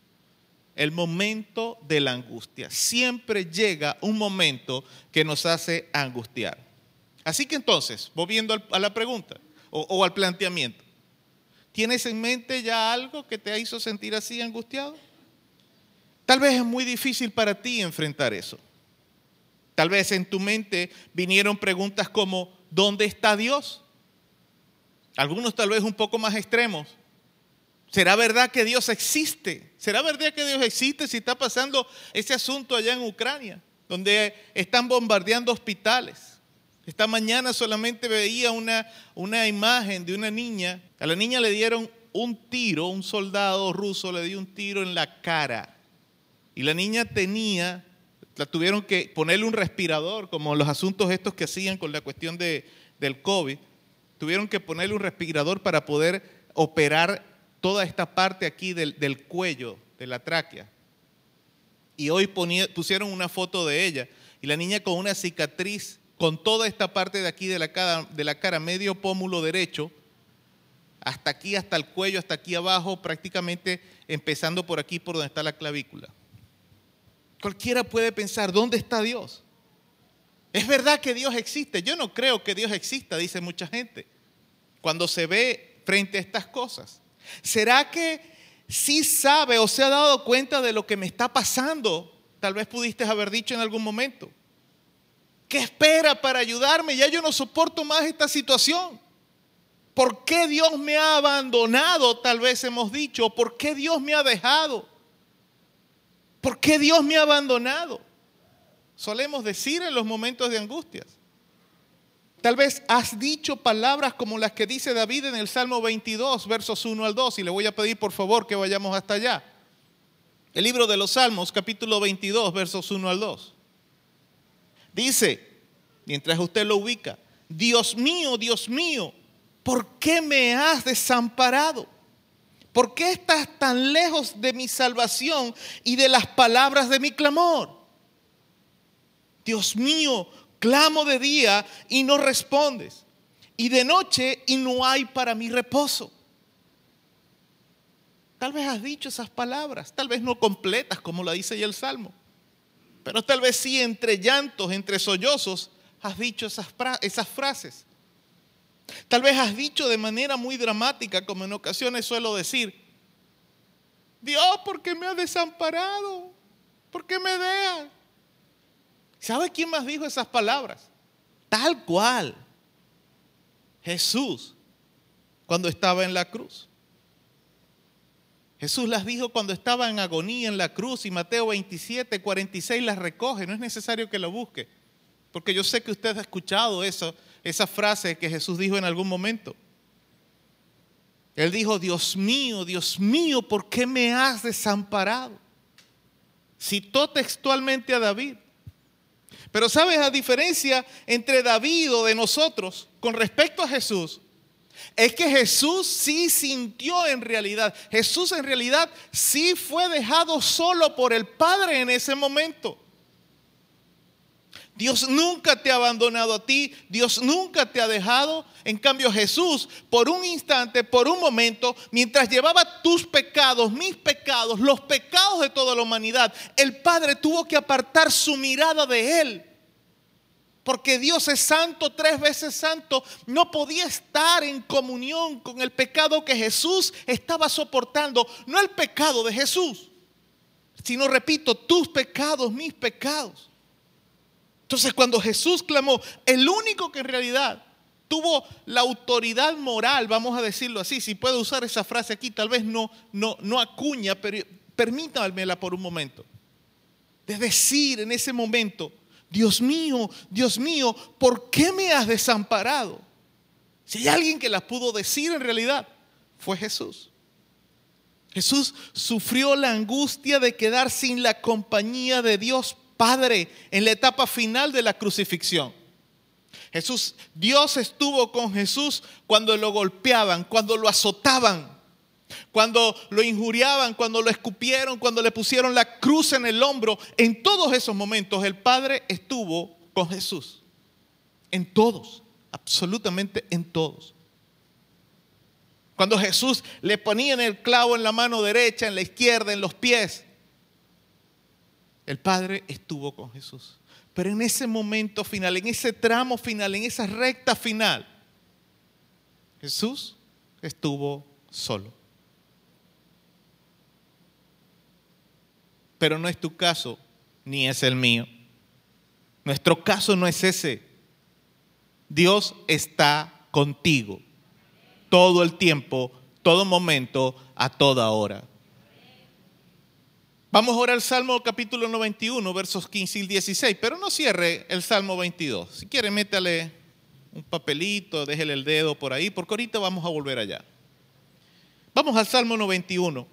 El momento de la angustia. Siempre llega un momento que nos hace angustiar. Así que entonces, volviendo a la pregunta o, o al planteamiento, ¿tienes en mente ya algo que te hizo sentir así angustiado? Tal vez es muy difícil para ti enfrentar eso. Tal vez en tu mente vinieron preguntas como, ¿dónde está Dios? Algunos tal vez un poco más extremos. ¿Será verdad que Dios existe? ¿Será verdad que Dios existe si está pasando ese asunto allá en Ucrania, donde están bombardeando hospitales? Esta mañana solamente veía una, una imagen de una niña. A la niña le dieron un tiro, un soldado ruso le dio un tiro en la cara. Y la niña tenía, la tuvieron que ponerle un respirador, como los asuntos estos que hacían con la cuestión de, del COVID. Tuvieron que ponerle un respirador para poder operar toda esta parte aquí del, del cuello, de la tráquea. Y hoy pusieron una foto de ella. Y la niña con una cicatriz, con toda esta parte de aquí de la cara medio pómulo derecho, hasta aquí, hasta el cuello, hasta aquí abajo, prácticamente empezando por aquí, por donde está la clavícula. Cualquiera puede pensar, ¿dónde está Dios? Es verdad que Dios existe. Yo no creo que Dios exista, dice mucha gente, cuando se ve frente a estas cosas. ¿Será que sí sabe o se ha dado cuenta de lo que me está pasando? Tal vez pudiste haber dicho en algún momento. ¿Qué espera para ayudarme? Ya yo no soporto más esta situación. ¿Por qué Dios me ha abandonado? Tal vez hemos dicho. ¿Por qué Dios me ha dejado? ¿Por qué Dios me ha abandonado? Solemos decir en los momentos de angustias. Tal vez has dicho palabras como las que dice David en el Salmo 22, versos 1 al 2, y le voy a pedir por favor que vayamos hasta allá. El libro de los Salmos, capítulo 22, versos 1 al 2. Dice, mientras usted lo ubica, Dios mío, Dios mío, ¿por qué me has desamparado? ¿Por qué estás tan lejos de mi salvación y de las palabras de mi clamor? Dios mío, clamo de día y no respondes, y de noche y no hay para mi reposo. Tal vez has dicho esas palabras, tal vez no completas como la dice ya el Salmo, pero tal vez sí entre llantos, entre sollozos, has dicho esas, esas frases. Tal vez has dicho de manera muy dramática, como en ocasiones suelo decir, Dios, ¿por qué me has desamparado? ¿Por qué me dejas? ¿Sabe quién más dijo esas palabras? Tal cual. Jesús, cuando estaba en la cruz. Jesús las dijo cuando estaba en agonía en la cruz y Mateo 27, 46 las recoge. No es necesario que lo busque, porque yo sé que usted ha escuchado eso, esa frase que Jesús dijo en algún momento. Él dijo, Dios mío, Dios mío, ¿por qué me has desamparado? Citó textualmente a David. Pero sabes, la diferencia entre David o de nosotros con respecto a Jesús es que Jesús sí sintió en realidad, Jesús en realidad sí fue dejado solo por el Padre en ese momento. Dios nunca te ha abandonado a ti, Dios nunca te ha dejado. En cambio Jesús, por un instante, por un momento, mientras llevaba tus pecados, mis pecados, los pecados de toda la humanidad, el Padre tuvo que apartar su mirada de Él. Porque Dios es santo, tres veces santo, no podía estar en comunión con el pecado que Jesús estaba soportando, no el pecado de Jesús, sino, repito, tus pecados, mis pecados. Entonces cuando Jesús clamó, el único que en realidad tuvo la autoridad moral, vamos a decirlo así, si puedo usar esa frase aquí, tal vez no, no, no acuña, pero permítamela por un momento. De decir en ese momento, Dios mío, Dios mío, ¿por qué me has desamparado? Si hay alguien que la pudo decir en realidad, fue Jesús. Jesús sufrió la angustia de quedar sin la compañía de Dios Padre en la etapa final de la crucifixión. Jesús, Dios estuvo con Jesús cuando lo golpeaban, cuando lo azotaban, cuando lo injuriaban, cuando lo escupieron, cuando le pusieron la cruz en el hombro. En todos esos momentos el Padre estuvo con Jesús. En todos, absolutamente en todos. Cuando Jesús le ponían el clavo en la mano derecha, en la izquierda, en los pies, el Padre estuvo con Jesús. Pero en ese momento final, en ese tramo final, en esa recta final, Jesús estuvo solo. Pero no es tu caso, ni es el mío. Nuestro caso no es ese. Dios está contigo todo el tiempo, todo momento, a toda hora. Vamos ahora al Salmo capítulo 91, versos 15 y 16, pero no cierre el Salmo 22. Si quiere, métale un papelito, déjele el dedo por ahí, porque ahorita vamos a volver allá. Vamos al Salmo 91,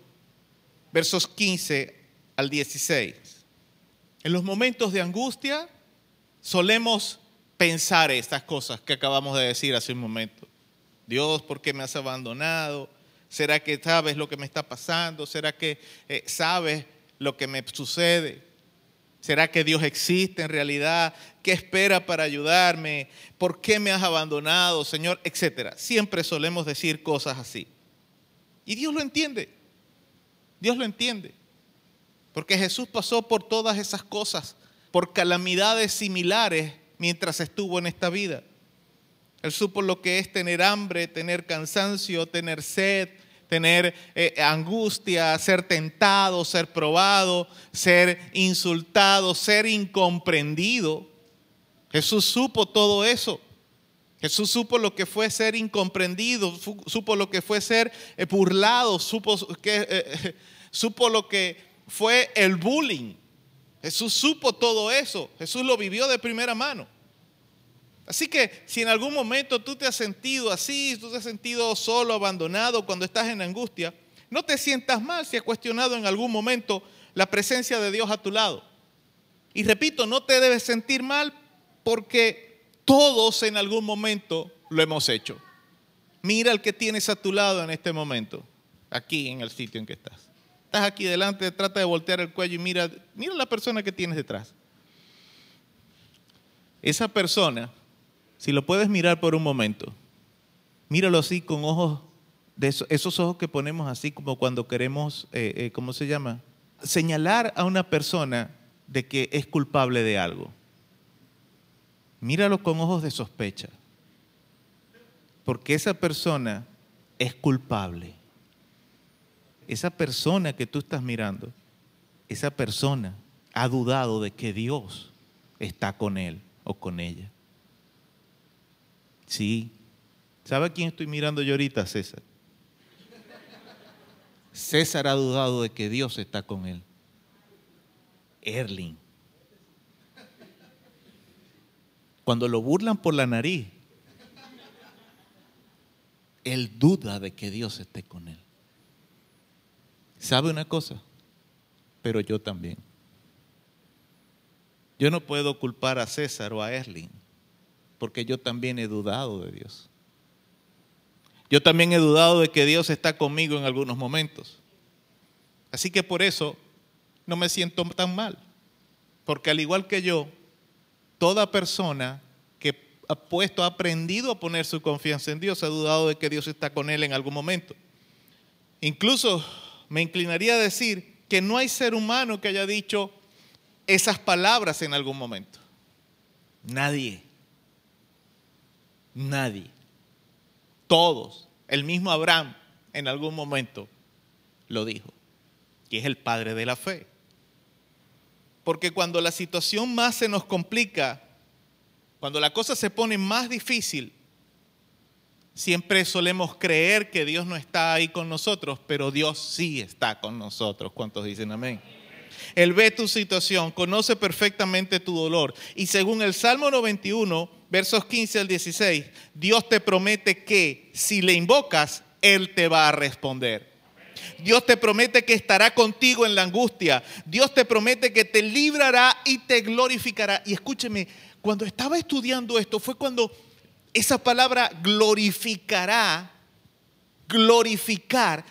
versos 15 al 16. En los momentos de angustia solemos pensar estas cosas que acabamos de decir hace un momento. Dios, ¿por qué me has abandonado? ¿Será que sabes lo que me está pasando? ¿Será que eh, sabes lo que me sucede? ¿Será que Dios existe en realidad? ¿Qué espera para ayudarme? ¿Por qué me has abandonado, Señor? Etcétera. Siempre solemos decir cosas así. Y Dios lo entiende. Dios lo entiende. Porque Jesús pasó por todas esas cosas, por calamidades similares mientras estuvo en esta vida. Él supo lo que es tener hambre, tener cansancio, tener sed, tener eh, angustia, ser tentado, ser probado, ser insultado, ser incomprendido. Jesús supo todo eso. Jesús supo lo que fue ser incomprendido, supo lo que fue ser eh, burlado, supo, que, eh, supo lo que fue el bullying. Jesús supo todo eso. Jesús lo vivió de primera mano. Así que si en algún momento tú te has sentido así, tú te has sentido solo, abandonado, cuando estás en angustia, no te sientas mal si has cuestionado en algún momento la presencia de Dios a tu lado. Y repito, no te debes sentir mal porque todos en algún momento lo hemos hecho. Mira al que tienes a tu lado en este momento, aquí en el sitio en que estás. Estás aquí delante, trata de voltear el cuello y mira, mira la persona que tienes detrás. Esa persona si lo puedes mirar por un momento, míralo así con ojos, de esos, ojos que ponemos así como cuando queremos, eh, eh, ¿cómo se llama? Señalar a una persona de que es culpable de algo. Míralo con ojos de sospecha. Porque esa persona es culpable. Esa persona que tú estás mirando, esa persona ha dudado de que Dios está con él o con ella. Sí. ¿Sabe a quién estoy mirando yo ahorita, César? César ha dudado de que Dios está con él. Erling. Cuando lo burlan por la nariz, él duda de que Dios esté con él. ¿Sabe una cosa? Pero yo también. Yo no puedo culpar a César o a Erling, porque yo también he dudado de Dios. Yo también he dudado de que Dios está conmigo en algunos momentos. Así que por eso no me siento tan mal, porque al igual que yo, toda persona que ha puesto, ha aprendido a poner su confianza en Dios, ha dudado de que Dios está con él en algún momento. Incluso me inclinaría a decir que no hay ser humano que haya dicho esas palabras en algún momento. Nadie. Nadie. Todos. El mismo Abraham en algún momento lo dijo. Y es el padre de la fe. Porque cuando la situación más se nos complica, cuando la cosa se pone más difícil, siempre solemos creer que Dios no está ahí con nosotros, pero Dios sí está con nosotros. ¿Cuántos dicen amén? Él ve tu situación, conoce perfectamente tu dolor. Y según el Salmo 91, versos 15 al 16, Dios te promete que si le invocas, Él te va a responder. Dios te promete que estará contigo en la angustia. Dios te promete que te librará y te glorificará. Y escúcheme, cuando estaba estudiando esto fue cuando esa palabra glorificará, glorificar,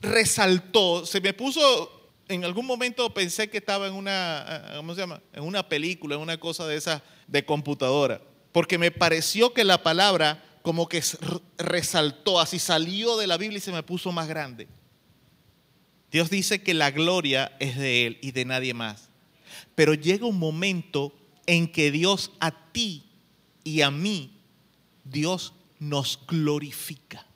resaltó. Se me puso, en algún momento pensé que estaba en una, ¿cómo se llama? En una película, en una cosa de esas de computadora. Porque me pareció que la palabra como que resaltó, así salió de la Biblia y se me puso más grande. Dios dice que la gloria es de Él y de nadie más. Pero llega un momento en que Dios a ti y a mí, Dios nos glorifica.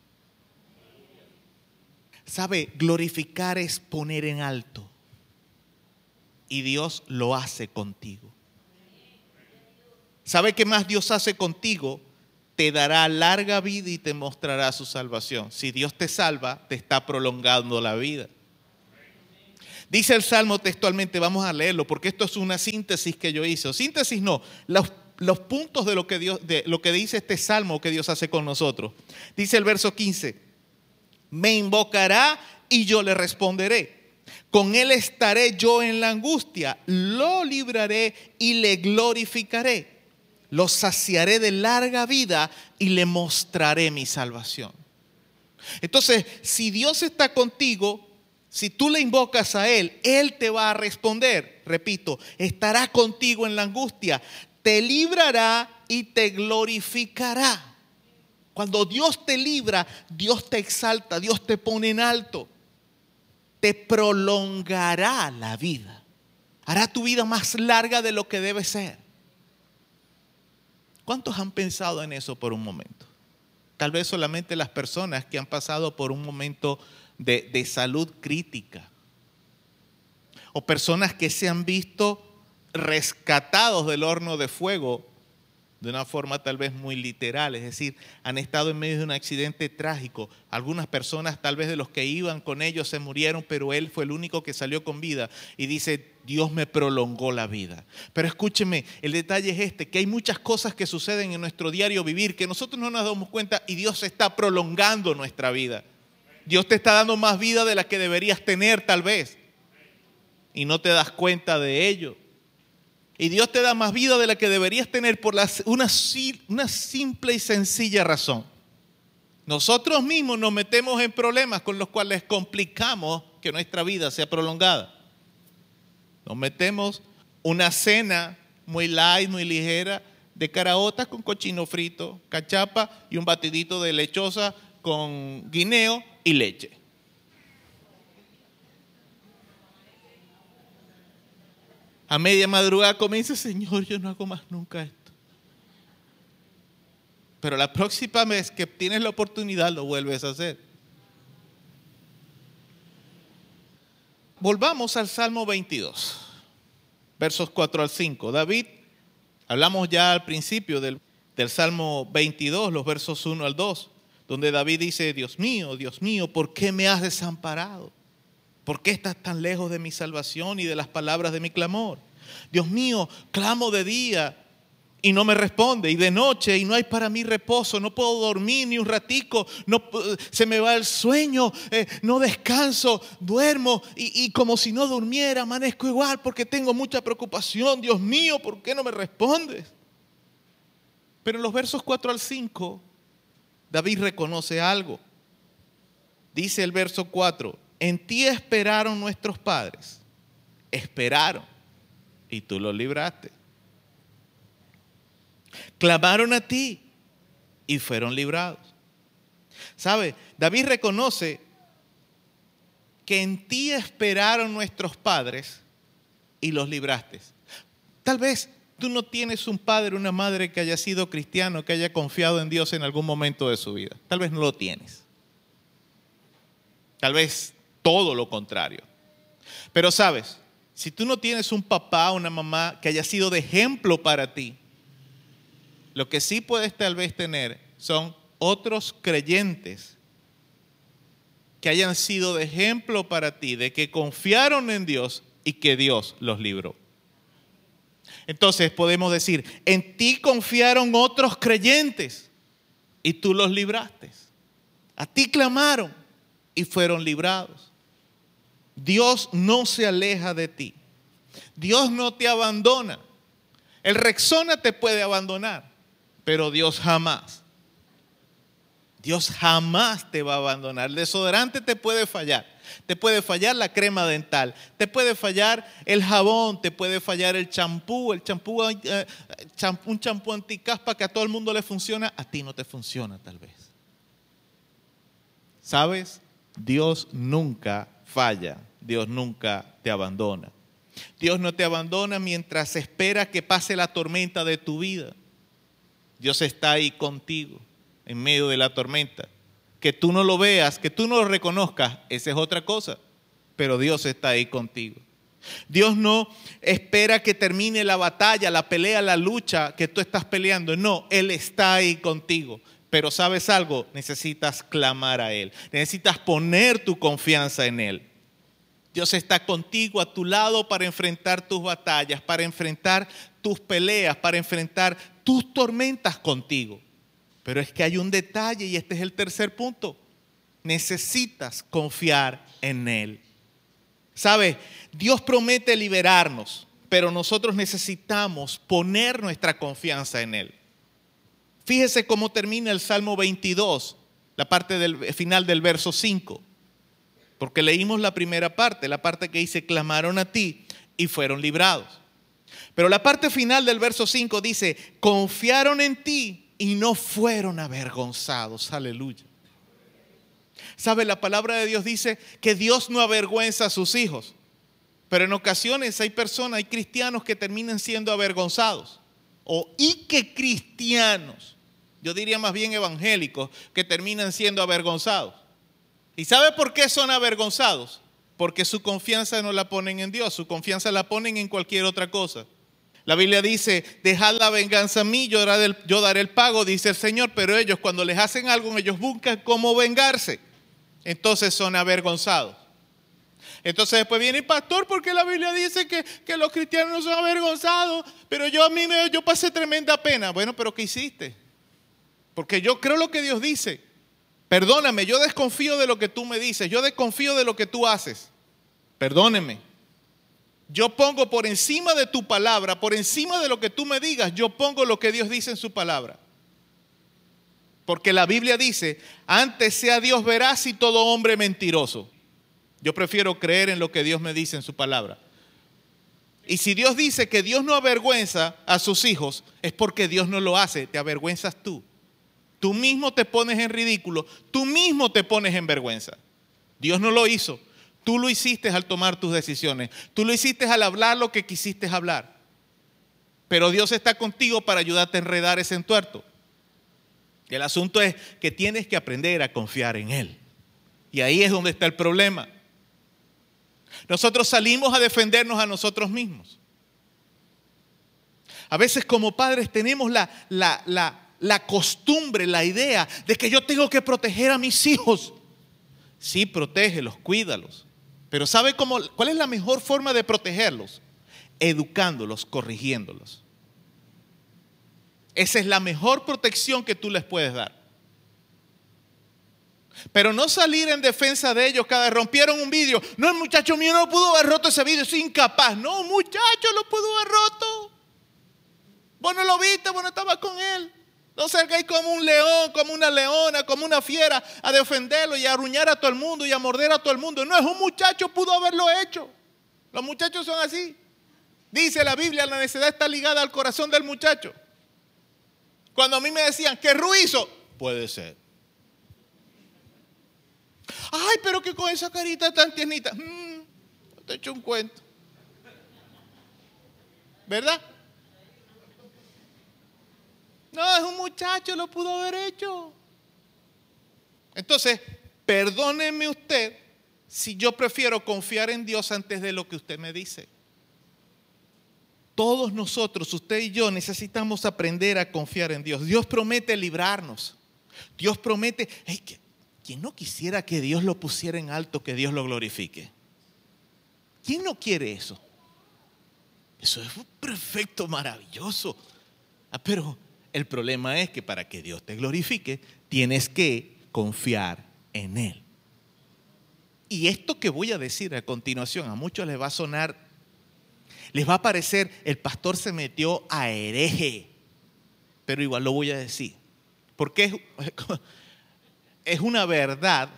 ¿Sabe? Glorificar es poner en alto. Y Dios lo hace contigo. ¿Sabe qué más Dios hace contigo? Te dará larga vida y te mostrará su salvación. Si Dios te salva, te está prolongando la vida. Dice el Salmo textualmente, vamos a leerlo, porque esto es una síntesis que yo hice. síntesis no, los, los puntos de lo, que Dios, de lo que dice este Salmo que Dios hace con nosotros. Dice el verso 15, me invocará y yo le responderé. Con él estaré yo en la angustia, lo libraré y le glorificaré. Lo saciaré de larga vida y le mostraré mi salvación. Entonces, si Dios está contigo, si tú le invocas a Él, Él te va a responder. Repito, estará contigo en la angustia, te librará y te glorificará. Cuando Dios te libra, Dios te exalta, Dios te pone en alto. Te prolongará la vida. Hará tu vida más larga de lo que debe ser. ¿Cuántos han pensado en eso por un momento? Tal vez solamente las personas que han pasado por un momento de, de salud crítica. O personas que se han visto rescatados del horno de fuego de una forma tal vez muy literal, es decir, han estado en medio de un accidente trágico. Algunas personas, tal vez de los que iban con ellos, se murieron, pero él fue el único que salió con vida y dice, Dios me prolongó la vida. Pero escúcheme, el detalle es este, que hay muchas cosas que suceden en nuestro diario vivir que nosotros no nos damos cuenta y Dios está prolongando nuestra vida. Dios te está dando más vida de la que deberías tener tal vez. Y no te das cuenta de ello. Y Dios te da más vida de la que deberías tener por una, una simple y sencilla razón. Nosotros mismos nos metemos en problemas con los cuales complicamos que nuestra vida sea prolongada. Nos metemos una cena muy light, muy ligera, de caraotas con cochino frito, cachapa y un batidito de lechosa con guineo y leche. A media madrugada comienza, Señor, yo no hago más nunca esto. Pero la próxima vez que tienes la oportunidad lo vuelves a hacer. Volvamos al Salmo 22, versos 4 al 5. David Hablamos ya al principio del, del Salmo 22, los versos 1 al 2, donde David dice, Dios mío, Dios mío, ¿por qué me has desamparado? ¿Por qué estás tan lejos de mi salvación y de las palabras de mi clamor? Dios mío, clamo de día y no me responde, y de noche y no hay para mí reposo, no puedo dormir ni un ratico, no, se me va el sueño, eh, no descanso, duermo y, y como si no durmiera, amanezco igual porque tengo mucha preocupación. Dios mío, ¿por qué no me respondes? Pero en los versos 4 al 5, David reconoce algo. Dice el verso 4, en ti esperaron nuestros padres, esperaron y tú los libraste. Clamaron a ti y fueron librados. ¿Sabe? David reconoce que en ti esperaron nuestros padres y los libraste. Tal vez tú no tienes un padre, una madre que haya sido cristiano, que haya confiado en Dios en algún momento de su vida. Tal vez no lo tienes. Tal vez todo lo contrario. Pero sabes, si tú no tienes un papá o una mamá que haya sido de ejemplo para ti, lo que sí puedes tal vez tener son otros creyentes que hayan sido de ejemplo para ti, de que confiaron en Dios y que Dios los libró. Entonces podemos decir, en ti confiaron otros creyentes y tú los libraste. A ti clamaron y fueron librados. Dios no se aleja de ti. Dios no te abandona. El Rexona te puede abandonar, pero Dios jamás. Dios jamás te va a abandonar. El desodorante te puede fallar. Te puede fallar la crema dental. Te puede fallar el jabón. Te puede fallar el champú. El champú, eh, champú un champú anticaspa que a todo el mundo le funciona. A ti no te funciona tal vez. ¿Sabes? Dios nunca falla. Dios nunca te abandona. Dios no te abandona mientras espera que pase la tormenta de tu vida. Dios está ahí contigo en medio de la tormenta. Que tú no lo veas, que tú no lo reconozcas, esa es otra cosa. Pero Dios está ahí contigo. Dios no espera que termine la batalla, la pelea, la lucha que tú estás peleando. No, Él está ahí contigo. Pero sabes algo, necesitas clamar a Él. Necesitas poner tu confianza en Él. Dios está contigo a tu lado para enfrentar tus batallas, para enfrentar tus peleas, para enfrentar tus tormentas contigo. Pero es que hay un detalle y este es el tercer punto. Necesitas confiar en Él. ¿Sabe? Dios promete liberarnos, pero nosotros necesitamos poner nuestra confianza en Él. Fíjese cómo termina el Salmo 22, la parte del final del verso 5. Porque leímos la primera parte, la parte que dice, clamaron a ti y fueron librados. Pero la parte final del verso 5 dice, confiaron en ti y no fueron avergonzados. Aleluya. ¿Sabe? La palabra de Dios dice que Dios no avergüenza a sus hijos. Pero en ocasiones hay personas, hay cristianos que terminan siendo avergonzados. O y que cristianos, yo diría más bien evangélicos, que terminan siendo avergonzados. ¿Y sabe por qué son avergonzados? Porque su confianza no la ponen en Dios, su confianza la ponen en cualquier otra cosa. La Biblia dice, dejad la venganza a mí, yo daré, el, yo daré el pago, dice el Señor, pero ellos cuando les hacen algo, ellos buscan cómo vengarse. Entonces son avergonzados. Entonces después viene el pastor porque la Biblia dice que, los cristianos no son avergonzados, pero yo a mí me, yo pasé tremenda pena. Bueno, pero ¿qué hiciste? Porque yo creo lo que Dios dice. Perdóname, yo desconfío de lo que tú me dices, yo desconfío de lo que tú haces. Perdóneme. Yo pongo por encima de tu palabra, por encima de lo que tú me digas, yo pongo lo que Dios dice en su palabra. Porque la Biblia dice, antes sea Dios veraz y todo hombre mentiroso. Yo prefiero creer en lo que Dios me dice en su palabra. Y si Dios dice que Dios no avergüenza a sus hijos, es porque Dios no lo hace, te avergüenzas tú. Tú mismo te pones en ridículo, tú mismo te pones en vergüenza. Dios no lo hizo, tú lo hiciste al tomar tus decisiones, tú lo hiciste al hablar lo que quisiste hablar. Pero Dios está contigo para ayudarte a enredar ese entuerto. El asunto es que tienes que aprender a confiar en Él. Y ahí es donde está el problema. Nosotros salimos a defendernos a nosotros mismos. A veces como padres tenemos la, la, la, la costumbre, la idea de que yo tengo que proteger a mis hijos. Sí, protégelos, cuídalos. Pero ¿sabe cómo, cuál es la mejor forma de protegerlos? Educándolos, corrigiéndolos. Esa es la mejor protección que tú les puedes dar. Pero no salir en defensa de ellos cada vez rompieron un vídeo. No, el muchacho mío no pudo haber roto ese vídeo, es incapaz. No, muchacho lo pudo haber roto. Vos no lo viste, vos no estabas con él. No salgáis como un león, como una leona, como una fiera a defenderlo y a arruñar a todo el mundo y a morder a todo el mundo. No, es un muchacho, pudo haberlo hecho. Los muchachos son así. Dice la Biblia, la necesidad está ligada al corazón del muchacho. Cuando a mí me decían, ¿qué ruizo? Puede ser. Ay, pero que con esa carita tan tiernita. Mm, te echo un cuento. ¿Verdad? No, es un muchacho, lo pudo haber hecho. Entonces, perdóneme usted si yo prefiero confiar en Dios antes de lo que usted me dice. Todos nosotros, usted y yo, necesitamos aprender a confiar en Dios. Dios promete librarnos. Dios promete, ¿quién no quisiera que Dios lo pusiera en alto, que Dios lo glorifique? ¿Quién no quiere eso? Eso es perfecto, maravilloso. Ah, pero el problema es que para que Dios te glorifique, tienes que confiar en Él. Y esto que voy a decir a continuación, a muchos les va a sonar, les va a parecer, el pastor se metió a hereje, pero igual lo voy a decir, porque es, es una verdad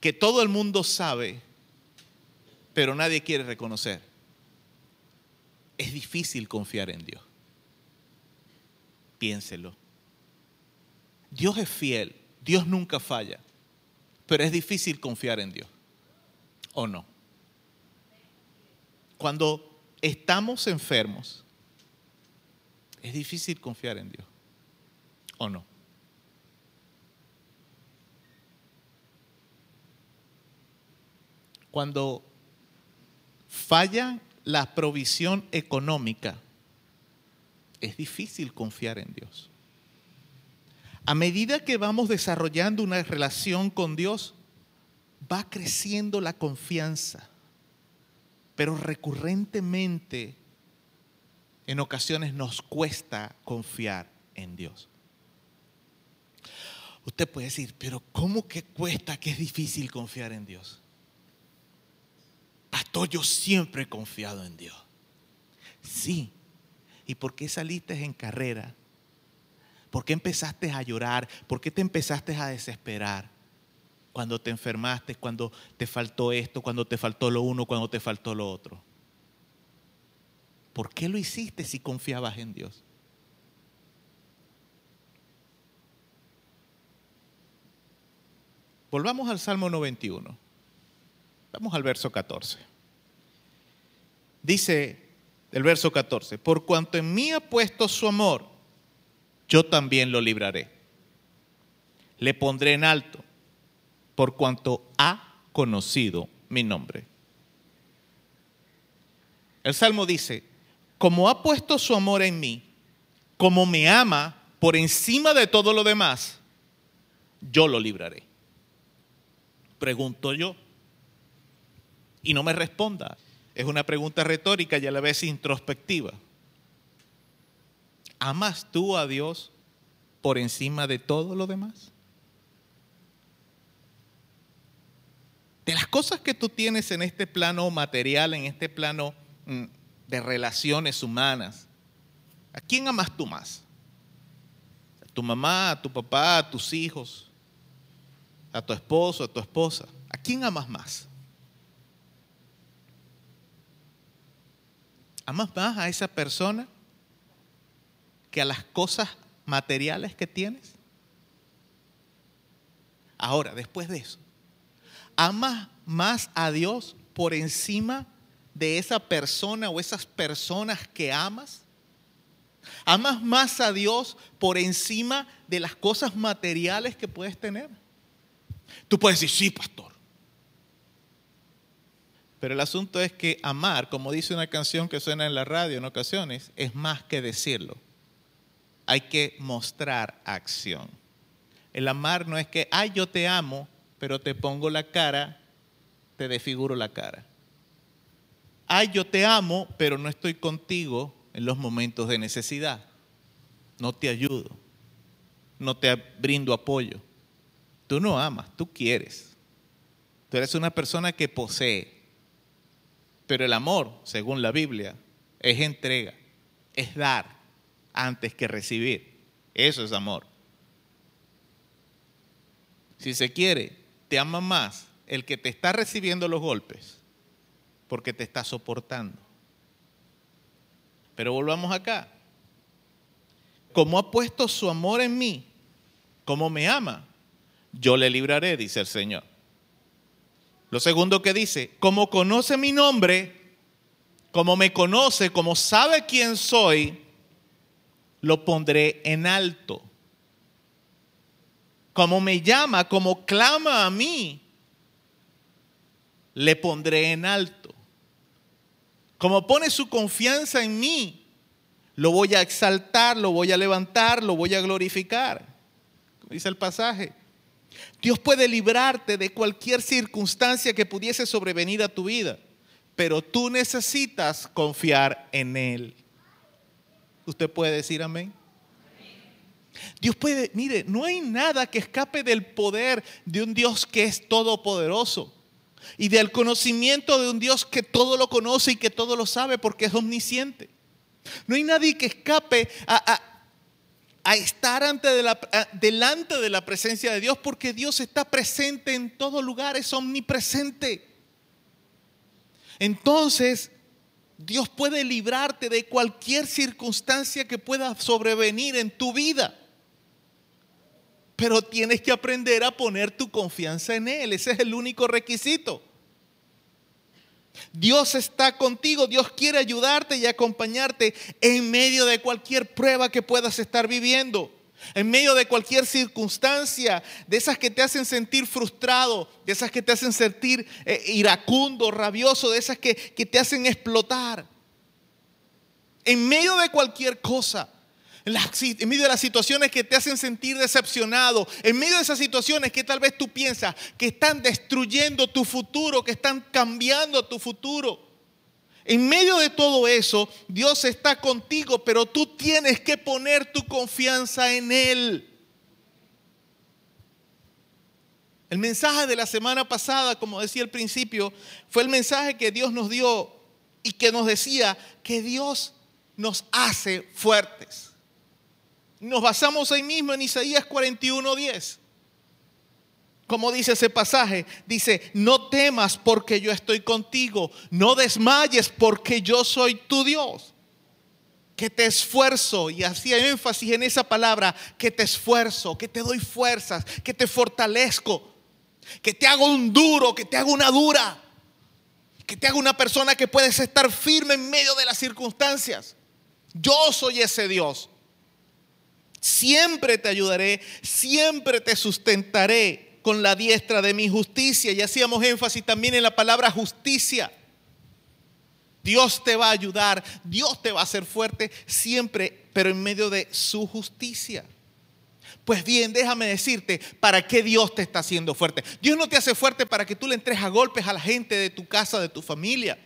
que todo el mundo sabe, pero nadie quiere reconocer. Es difícil confiar en Dios. Piénselo. Dios es fiel, Dios nunca falla, pero es difícil confiar en Dios. ¿O no? Cuando estamos enfermos, es difícil confiar en Dios. ¿O no? Cuando falla la provisión económica, es difícil confiar en Dios. A medida que vamos desarrollando una relación con Dios, va creciendo la confianza, pero recurrentemente en ocasiones nos cuesta confiar en Dios. Usted puede decir, pero ¿cómo que cuesta que es difícil confiar en Dios? Pastor, yo siempre he confiado en Dios. Sí, ¿Y por qué saliste en carrera? ¿Por qué empezaste a llorar? ¿Por qué te empezaste a desesperar? Cuando te enfermaste, cuando te faltó esto, cuando te faltó lo uno, cuando te faltó lo otro. ¿Por qué lo hiciste si confiabas en Dios? Volvamos al Salmo 91. Vamos al verso 14. Dice, el verso 14, por cuanto en mí ha puesto su amor, yo también lo libraré. Le pondré en alto, por cuanto ha conocido mi nombre. El Salmo dice, como ha puesto su amor en mí, como me ama por encima de todo lo demás, yo lo libraré. Pregunto yo. Y no me responda. Es una pregunta retórica y a la vez introspectiva. ¿Amas tú a Dios por encima de todo lo demás? De las cosas que tú tienes en este plano material, en este plano mm, de relaciones humanas, ¿a quién amas tú más? ¿A tu mamá, a tu papá, a tus hijos, a tu esposo, a tu esposa? ¿A quién amas más? ¿Amas más a esa persona que a las cosas materiales que tienes? Ahora, después de eso, ¿amas más a Dios por encima de esa persona o esas personas que amas? ¿Amas más a Dios por encima de las cosas materiales que puedes tener? Tú puedes decir, sí, pastor. Pero el asunto es que amar, como dice una canción que suena en la radio en ocasiones, es más que decirlo. Hay que mostrar acción. El amar no es que, ay, yo te amo, pero te pongo la cara, te desfiguro la cara. Ay, yo te amo, pero no estoy contigo en los momentos de necesidad. No te ayudo. No te brindo apoyo. Tú no amas, tú quieres. Tú eres una persona que posee. Pero el amor, según la Biblia, es entrega, es dar antes que recibir. Eso es amor. Si se quiere, te ama más el que te está recibiendo los golpes porque te está soportando. Pero volvamos acá. Como ha puesto su amor en mí, como me ama, yo le libraré, dice el Señor. Lo segundo que dice, como conoce mi nombre, como me conoce, como sabe quién soy, lo pondré en alto. Como me llama, como clama a mí, le pondré en alto. Como pone su confianza en mí, lo voy a exaltar, lo voy a levantar, lo voy a glorificar. Dice el pasaje. Dios puede librarte de cualquier circunstancia que pudiese sobrevenir a tu vida, pero tú necesitas confiar en Él. ¿Usted puede decir amén? Dios puede, mire, no hay nada que escape del poder de un Dios que es todopoderoso y del conocimiento de un Dios que todo lo conoce y que todo lo sabe porque es omnisciente. No hay nadie que escape a, estar ante de la, delante de la presencia de Dios porque Dios está presente en todo lugar, es omnipresente. Entonces, Dios puede librarte de cualquier circunstancia que pueda sobrevenir en tu vida. Pero tienes que aprender a poner tu confianza en Él. Ese es el único requisito. Dios está contigo, Dios quiere ayudarte y acompañarte en medio de cualquier prueba que puedas estar viviendo, en medio de cualquier circunstancia, de esas que te hacen sentir frustrado, de esas que te hacen sentir eh, iracundo, rabioso, de esas que, que te hacen explotar. En medio de cualquier cosa, en medio de las situaciones que te hacen sentir decepcionado, en medio de esas situaciones que tal vez tú piensas que están destruyendo tu futuro, que están cambiando tu futuro. En medio de todo eso, Dios está contigo, pero tú tienes que poner tu confianza en Él. El mensaje de la semana pasada, como decía al principio, fue el mensaje que Dios nos dio y que nos decía que Dios nos hace fuertes. Nos basamos ahí mismo en Isaías 41:10. Como dice ese pasaje, dice, no temas porque yo estoy contigo, no desmayes porque yo soy tu Dios, que te esfuerzo, y hacía énfasis en esa palabra, que te esfuerzo, que te doy fuerzas, que te fortalezco, que te hago un duro, que te hago una dura, que te hago una persona que puedes estar firme en medio de las circunstancias. Yo soy ese Dios. Siempre te ayudaré, siempre te sustentaré con la diestra de mi justicia. Y hacíamos énfasis también en la palabra justicia. Dios te va a ayudar, Dios te va a hacer fuerte siempre, pero en medio de su justicia. Pues bien, déjame decirte, ¿para qué Dios te está haciendo fuerte? Dios no te hace fuerte para que tú le entres a golpes a la gente de tu casa, de tu familia.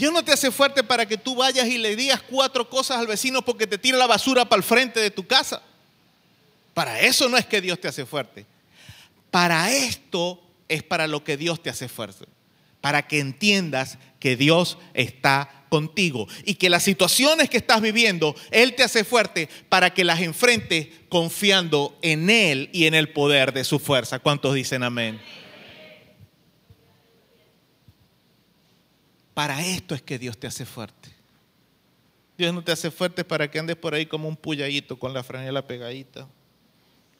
Dios no te hace fuerte para que tú vayas y le digas cuatro cosas al vecino porque te tira la basura para el frente de tu casa. Para eso no es que Dios te hace fuerte. Para esto es para lo que Dios te hace fuerte. Para que entiendas que Dios está contigo y que las situaciones que estás viviendo, Él te hace fuerte para que las enfrentes confiando en Él y en el poder de su fuerza. ¿Cuántos dicen amén? Para esto es que Dios te hace fuerte. Dios no te hace fuerte para que andes por ahí como un puyadito con la franela pegadita,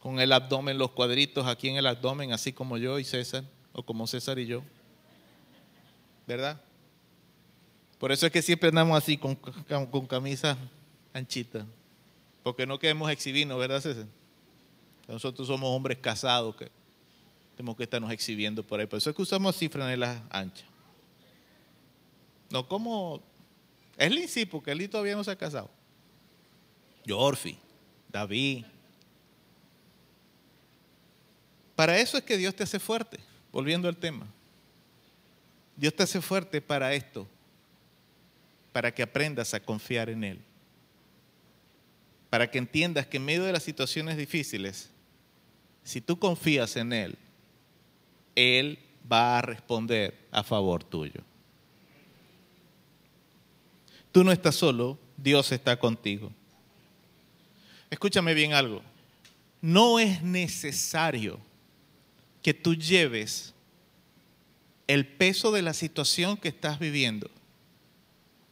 con el abdomen, los cuadritos aquí en el abdomen, así como yo y César, o como César y yo. ¿Verdad? Por eso es que siempre andamos así con, con camisa anchita, porque no queremos exhibirnos, ¿verdad César? Nosotros somos hombres casados que tenemos que estarnos exhibiendo por ahí. Por eso es que usamos así franelas anchas. No como Elin sí, porque Elin todavía no se ha casado. Yorfi, David. Para eso es que Dios te hace fuerte, volviendo al tema. Dios te hace fuerte para esto, para que aprendas a confiar en Él, para que entiendas que en medio de las situaciones difíciles, si tú confías en Él, Él va a responder a favor tuyo. Tú no estás solo, Dios está contigo. Escúchame bien algo. No es necesario que tú lleves el peso de la situación que estás viviendo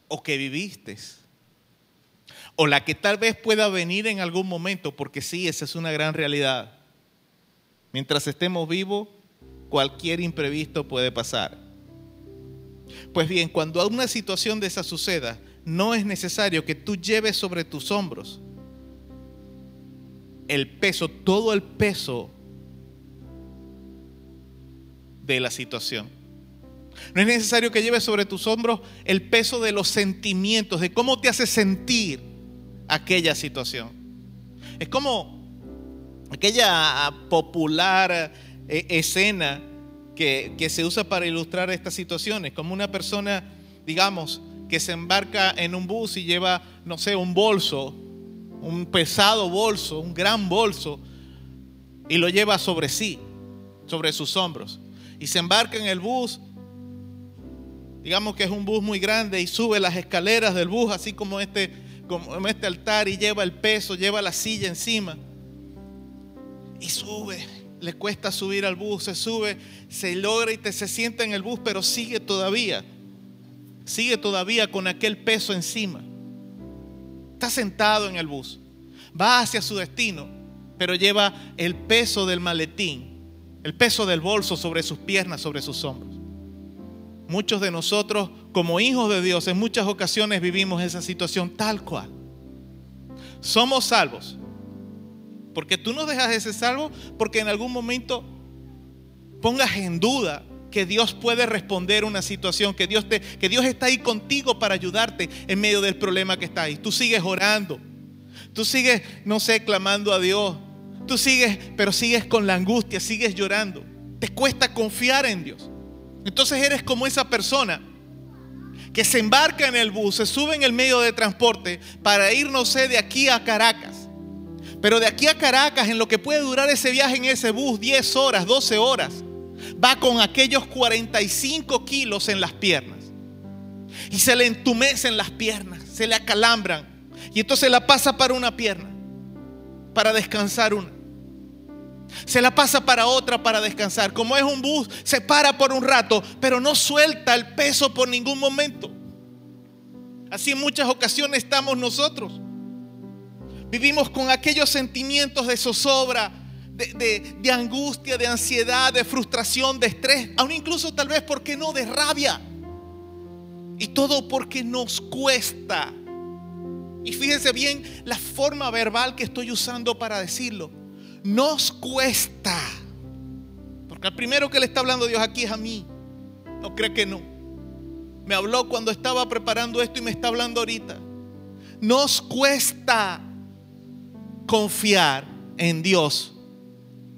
o que viviste o la que tal vez pueda venir en algún momento, porque sí, esa es una gran realidad. Mientras estemos vivos, cualquier imprevisto puede pasar. Pues bien, cuando una situación de esa suceda, no es necesario que tú lleves sobre tus hombros el peso, todo el peso de la situación. No es necesario que lleves sobre tus hombros el peso de los sentimientos, de cómo te hace sentir aquella situación. Es como aquella popular eh, escena que, que se usa para ilustrar estas situaciones, como una persona, digamos, que se embarca en un bus y lleva, no sé, un bolso, un pesado bolso, un gran bolso, y lo lleva sobre sí, sobre sus hombros. Y se embarca en el bus, digamos que es un bus muy grande, y sube las escaleras del bus, así como este, como este altar, y lleva el peso, lleva la silla encima. Y sube, le cuesta subir al bus, se sube, se logra y te se sienta en el bus, pero sigue todavía sigue todavía con aquel peso encima. Está sentado en el bus, va hacia su destino, pero lleva el peso del maletín, el peso del bolso sobre sus piernas, sobre sus hombros. Muchos de nosotros, como hijos de Dios, en muchas ocasiones vivimos esa situación tal cual. Somos salvos. Porque tú no dejas de ser salvo porque en algún momento pongas en duda que Dios puede responder una situación, que Dios, te, que Dios está ahí contigo para ayudarte en medio del problema que está ahí. Tú sigues orando, tú sigues, no sé, clamando a Dios, tú sigues, pero sigues con la angustia, sigues llorando. Te cuesta confiar en Dios. Entonces eres como esa persona que se embarca en el bus, se sube en el medio de transporte para ir, no sé, de aquí a Caracas. Pero de aquí a Caracas, en lo que puede durar ese viaje en ese bus, 10 horas, 12 horas, va con aquellos 45 kilos en las piernas. Y se le entumecen las piernas, se le acalambran. Y entonces la pasa para una pierna, para descansar una. Se la pasa para otra para descansar. Como es un bus, se para por un rato, pero no suelta el peso por ningún momento. Así en muchas ocasiones estamos nosotros. Vivimos con aquellos sentimientos de zozobra, de, angustia, de ansiedad, de frustración, de estrés, aún incluso tal vez, porque no?, de rabia. Y todo porque nos cuesta. Y fíjense bien la forma verbal que estoy usando para decirlo. Nos cuesta. Porque al primero que le está hablando Dios aquí es a mí. No cree que no. Me habló cuando estaba preparando esto y me está hablando ahorita. Nos cuesta confiar en Dios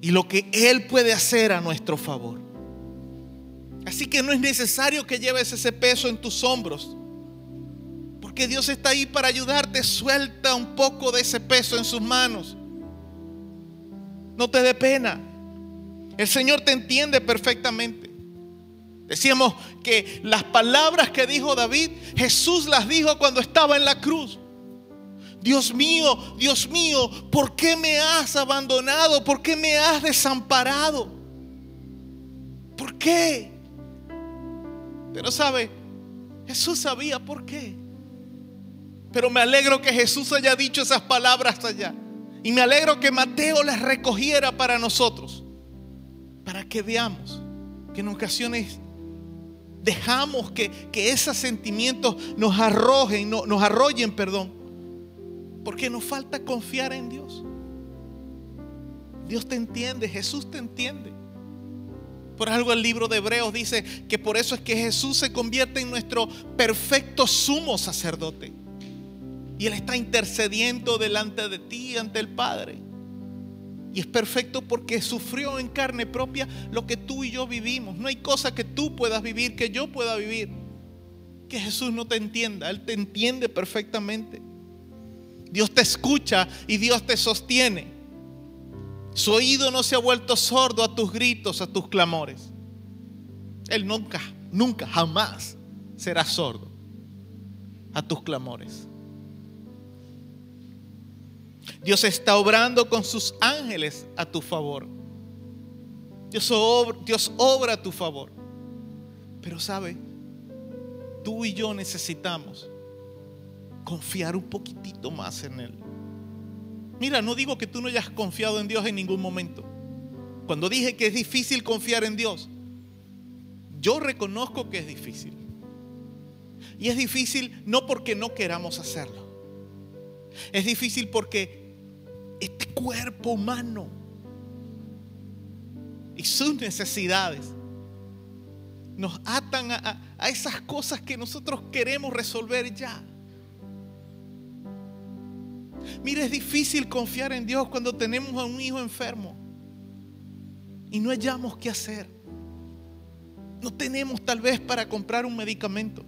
y lo que Él puede hacer a nuestro favor. Así que no es necesario que lleves ese peso en tus hombros, porque Dios está ahí para ayudarte. Suelta un poco de ese peso en sus manos. No te dé pena. El Señor te entiende perfectamente. Decíamos que las palabras que dijo David, Jesús las dijo cuando estaba en la cruz. Dios mío, Dios mío, ¿por qué me has abandonado? ¿Por qué me has desamparado? ¿Por qué? Pero sabe, Jesús sabía por qué. Pero me alegro que Jesús haya dicho esas palabras allá. Y me alegro que Mateo las recogiera para nosotros. Para que veamos que en ocasiones dejamos que, que esos sentimientos nos arrojen, no, nos arrollen, perdón porque nos falta confiar en Dios. Dios te entiende, Jesús te entiende. Por algo el libro de Hebreos dice que por eso es que Jesús se convierte en nuestro perfecto sumo sacerdote. Y Él está intercediendo delante de ti, ante el Padre. Y es perfecto porque sufrió en carne propia lo que tú y yo vivimos. No hay cosa que tú puedas vivir, que yo pueda vivir, que Jesús no te entienda. Él te entiende perfectamente. Dios te escucha y Dios te sostiene. Su oído no se ha vuelto sordo a tus gritos, a tus clamores. Él nunca, nunca, jamás será sordo a tus clamores. Dios está obrando con sus ángeles a tu favor. Dios obra, a tu favor. Pero sabe, tú y yo necesitamos confiar un poquitito más en Él. Mira, no digo que tú no hayas confiado en Dios en ningún momento. Cuando dije que es difícil confiar en Dios, yo reconozco que es difícil. Y es difícil no porque no queramos hacerlo. Es difícil porque este cuerpo humano y sus necesidades nos atan a, a esas cosas que nosotros queremos resolver ya. Mire, es difícil confiar en Dios cuando tenemos a un hijo enfermo y no hallamos qué hacer. No tenemos tal vez para comprar un medicamento.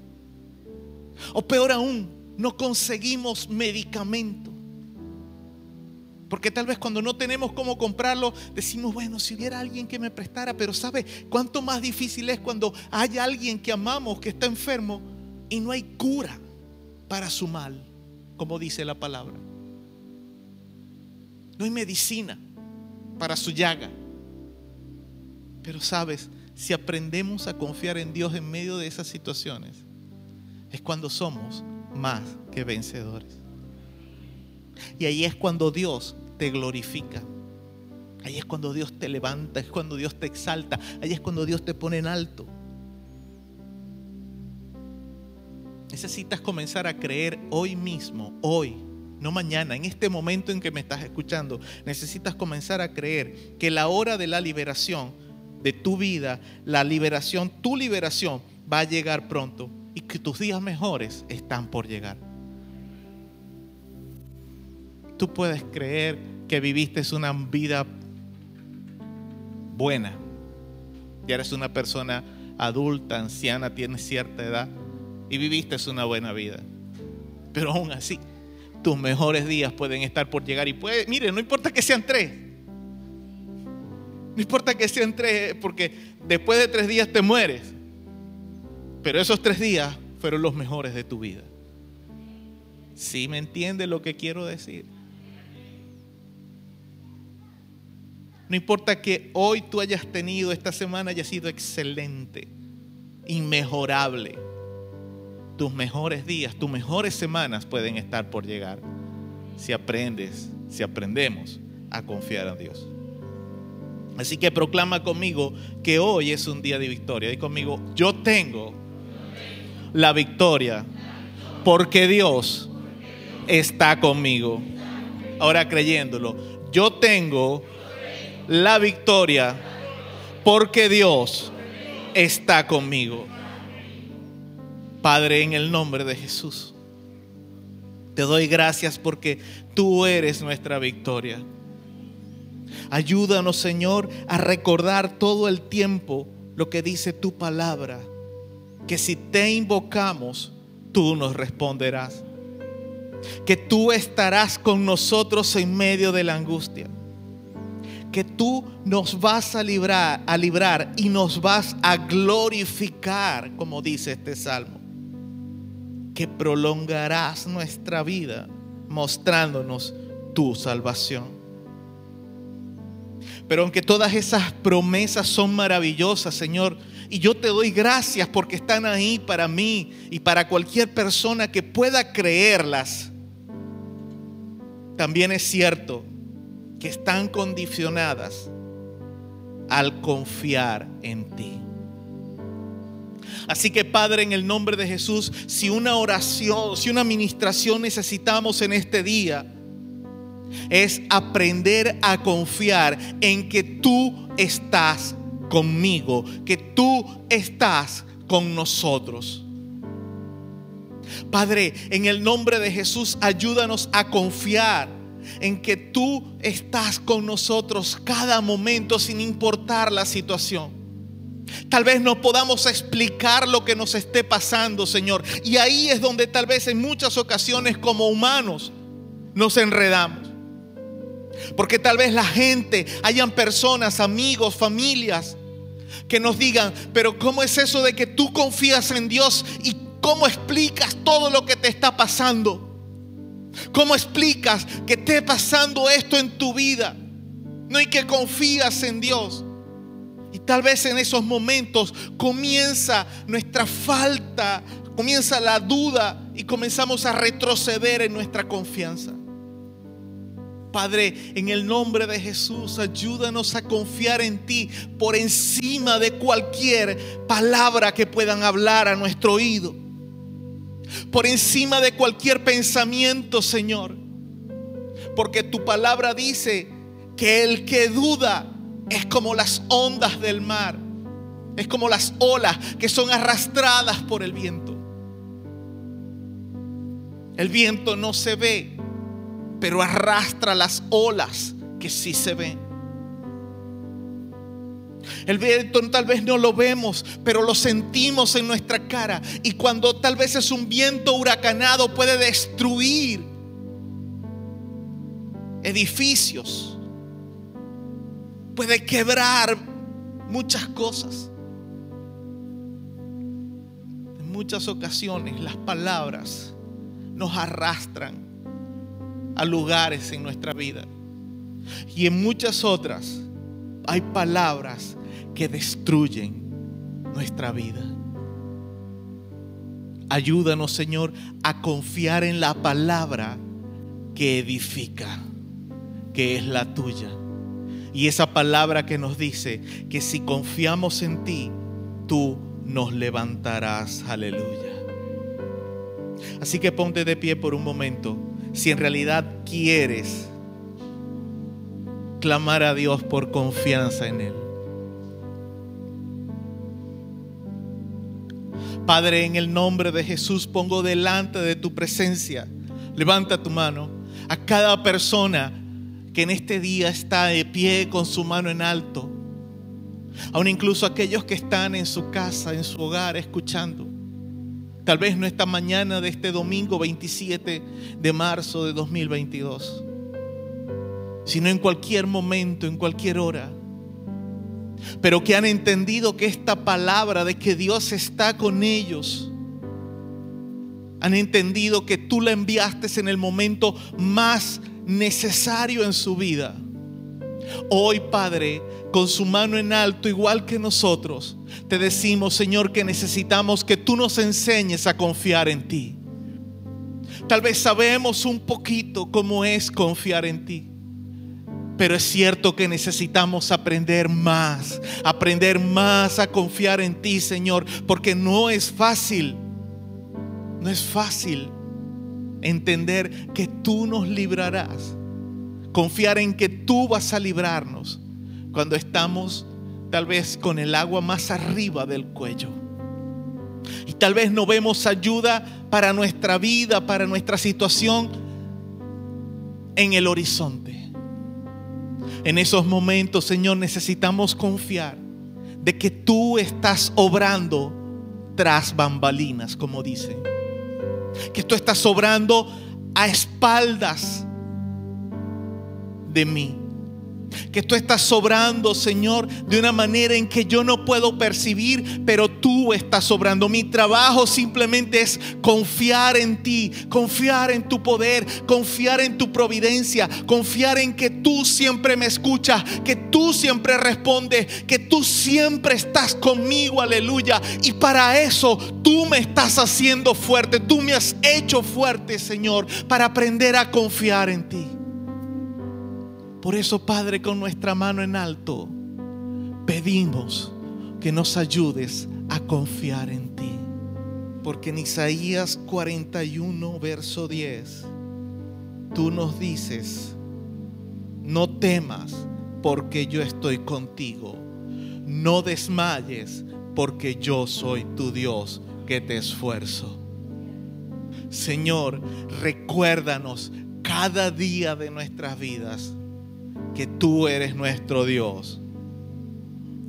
O peor aún, no conseguimos medicamento. Porque tal vez cuando no tenemos cómo comprarlo, decimos, bueno, si hubiera alguien que me prestara, pero ¿sabe cuánto más difícil es cuando hay alguien que amamos que está enfermo y no hay cura para su mal, como dice la palabra? No hay medicina para su llaga. Pero sabes, si aprendemos a confiar en Dios en medio de esas situaciones, es cuando somos más que vencedores. Y ahí es cuando Dios te glorifica. Ahí es cuando Dios te levanta, es cuando Dios te exalta, ahí es cuando Dios te pone en alto. Necesitas comenzar a creer hoy mismo, hoy, no mañana, en este momento en que me estás escuchando, necesitas comenzar a creer que la hora de la liberación de tu vida, la liberación, tu liberación va a llegar pronto y que tus días mejores están por llegar. Tú puedes creer que viviste una vida buena. Ya eres una persona adulta, anciana, tienes cierta edad y viviste una buena vida. Pero aún así, tus mejores días pueden estar por llegar y puede, mire, no importa que sean tres. No importa que sean tres, porque después de tres días te mueres. Pero esos tres días fueron los mejores de tu vida. ¿Sí me entiende lo que quiero decir? No importa que hoy tú hayas tenido, esta semana haya sido excelente, inmejorable. Tus mejores días, tus mejores semanas pueden estar por llegar. Si aprendes, si aprendemos a confiar en Dios. Así que proclama conmigo que hoy es un día de victoria. Y conmigo, yo tengo la victoria porque Dios está conmigo. Ahora creyéndolo, yo tengo la victoria porque Dios está conmigo. Padre, en el nombre de Jesús, te doy gracias porque tú eres nuestra victoria. Ayúdanos, Señor, a recordar todo el tiempo lo que dice tu palabra, que si te invocamos, tú nos responderás, que tú estarás con nosotros en medio de la angustia que tú nos vas a librar, a librar y nos vas a glorificar, como dice este salmo. Que prolongarás nuestra vida mostrándonos tu salvación. Pero aunque todas esas promesas son maravillosas, Señor, y yo te doy gracias porque están ahí para mí y para cualquier persona que pueda creerlas, también es cierto que están condicionadas al confiar en ti. Así que Padre, en el nombre de Jesús, si una oración, si una administración necesitamos en este día, es aprender a confiar en que tú estás conmigo, que tú estás con nosotros. Padre, en el nombre de Jesús, ayúdanos a confiar en que tú estás con nosotros cada momento sin importar la situación. Tal vez no podamos explicar lo que nos esté pasando, Señor. Y ahí es donde tal vez en muchas ocasiones como humanos nos enredamos. Porque tal vez la gente, hayan personas, amigos, familias, que nos digan, pero ¿cómo es eso de que tú confías en Dios y cómo explicas todo lo que te está pasando? ¿Cómo explicas que esté pasando esto en tu vida? No hay que confías en Dios. Y tal vez en esos momentos comienza nuestra falta, comienza la duda y comenzamos a retroceder en nuestra confianza. Padre, en el nombre de Jesús, ayúdanos a confiar en ti por encima de cualquier palabra que puedan hablar a nuestro oído. Por encima de cualquier pensamiento, Señor. Porque tu palabra dice que el que duda es como las ondas del mar. Es como las olas que son arrastradas por el viento. El viento no se ve, pero arrastra las olas que sí se ven. El viento tal vez no lo vemos, pero lo sentimos en nuestra cara. Y cuando tal vez es un viento huracanado puede destruir edificios, puede quebrar muchas cosas. En muchas ocasiones las palabras nos arrastran a lugares en nuestra vida. Y en muchas otras hay palabras que destruyen nuestra vida. Ayúdanos, Señor, a confiar en la palabra que edifica, que es la tuya. Y esa palabra que nos dice que si confiamos en ti, tú nos levantarás. Aleluya. Así que ponte de pie por un momento. Si en realidad quieres clamar a Dios por confianza en Él. Padre, en el nombre de Jesús pongo delante de tu presencia, levanta tu mano, a cada persona que en este día está de pie con su mano en alto, aún incluso aquellos que están en su casa, en su hogar, escuchando. Tal vez no esta mañana de este domingo 27 de marzo de 2022, sino en cualquier momento, en cualquier hora pero que han entendido que esta palabra de que Dios está con ellos, han entendido que tú la enviaste en el momento más necesario en su vida. Hoy, Padre, con su mano en alto, igual que nosotros, te decimos, Señor, que necesitamos que tú nos enseñes a confiar en ti. Tal vez sabemos un poquito cómo es confiar en ti. Pero es cierto que necesitamos aprender más, aprender más a confiar en ti, Señor, porque no es fácil, no es fácil entender que tú nos librarás, confiar en que tú vas a librarnos cuando estamos tal vez con el agua más arriba del cuello. Y tal vez no vemos ayuda para nuestra vida, para nuestra situación en el horizonte. En esos momentos, Señor, necesitamos confiar de que tú estás obrando tras bambalinas, como dice. Que tú estás obrando a espaldas de mí que tú estás sobrando, Señor, de una manera en que yo no puedo percibir, pero tú estás sobrando. Mi trabajo simplemente es confiar en ti, confiar en tu poder, confiar en tu providencia, confiar en que tú siempre me escuchas, que tú siempre respondes, que tú siempre estás conmigo, aleluya. Y para eso tú me estás haciendo fuerte, tú me has hecho fuerte, Señor, para aprender a confiar en ti. Por eso, Padre, con nuestra mano en alto, pedimos que nos ayudes a confiar en ti. Porque en Isaías 41, verso 10, tú nos dices, no temas porque yo estoy contigo. No desmayes porque yo soy tu Dios que te esfuerzo. Señor, recuérdanos cada día de nuestras vidas que tú eres nuestro Dios,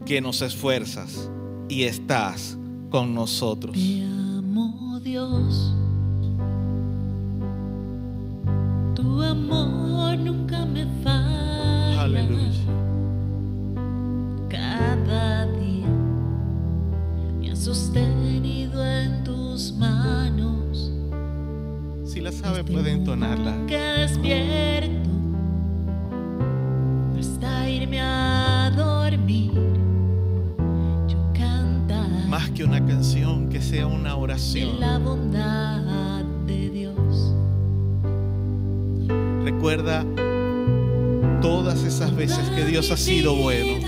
que nos esfuerzas y estás con nosotros. Te amo Dios, tu amor nunca me falla. Aleluya. Cada día me has sostenido en tus manos. Si la sabe puede entonarla. Que sea una oración. de Dios. Recuerda todas esas veces que Dios ha sido bueno.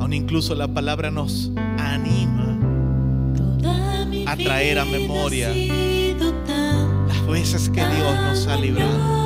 Aún incluso la palabra nos anima a traer a memoria las veces que Dios nos ha librado.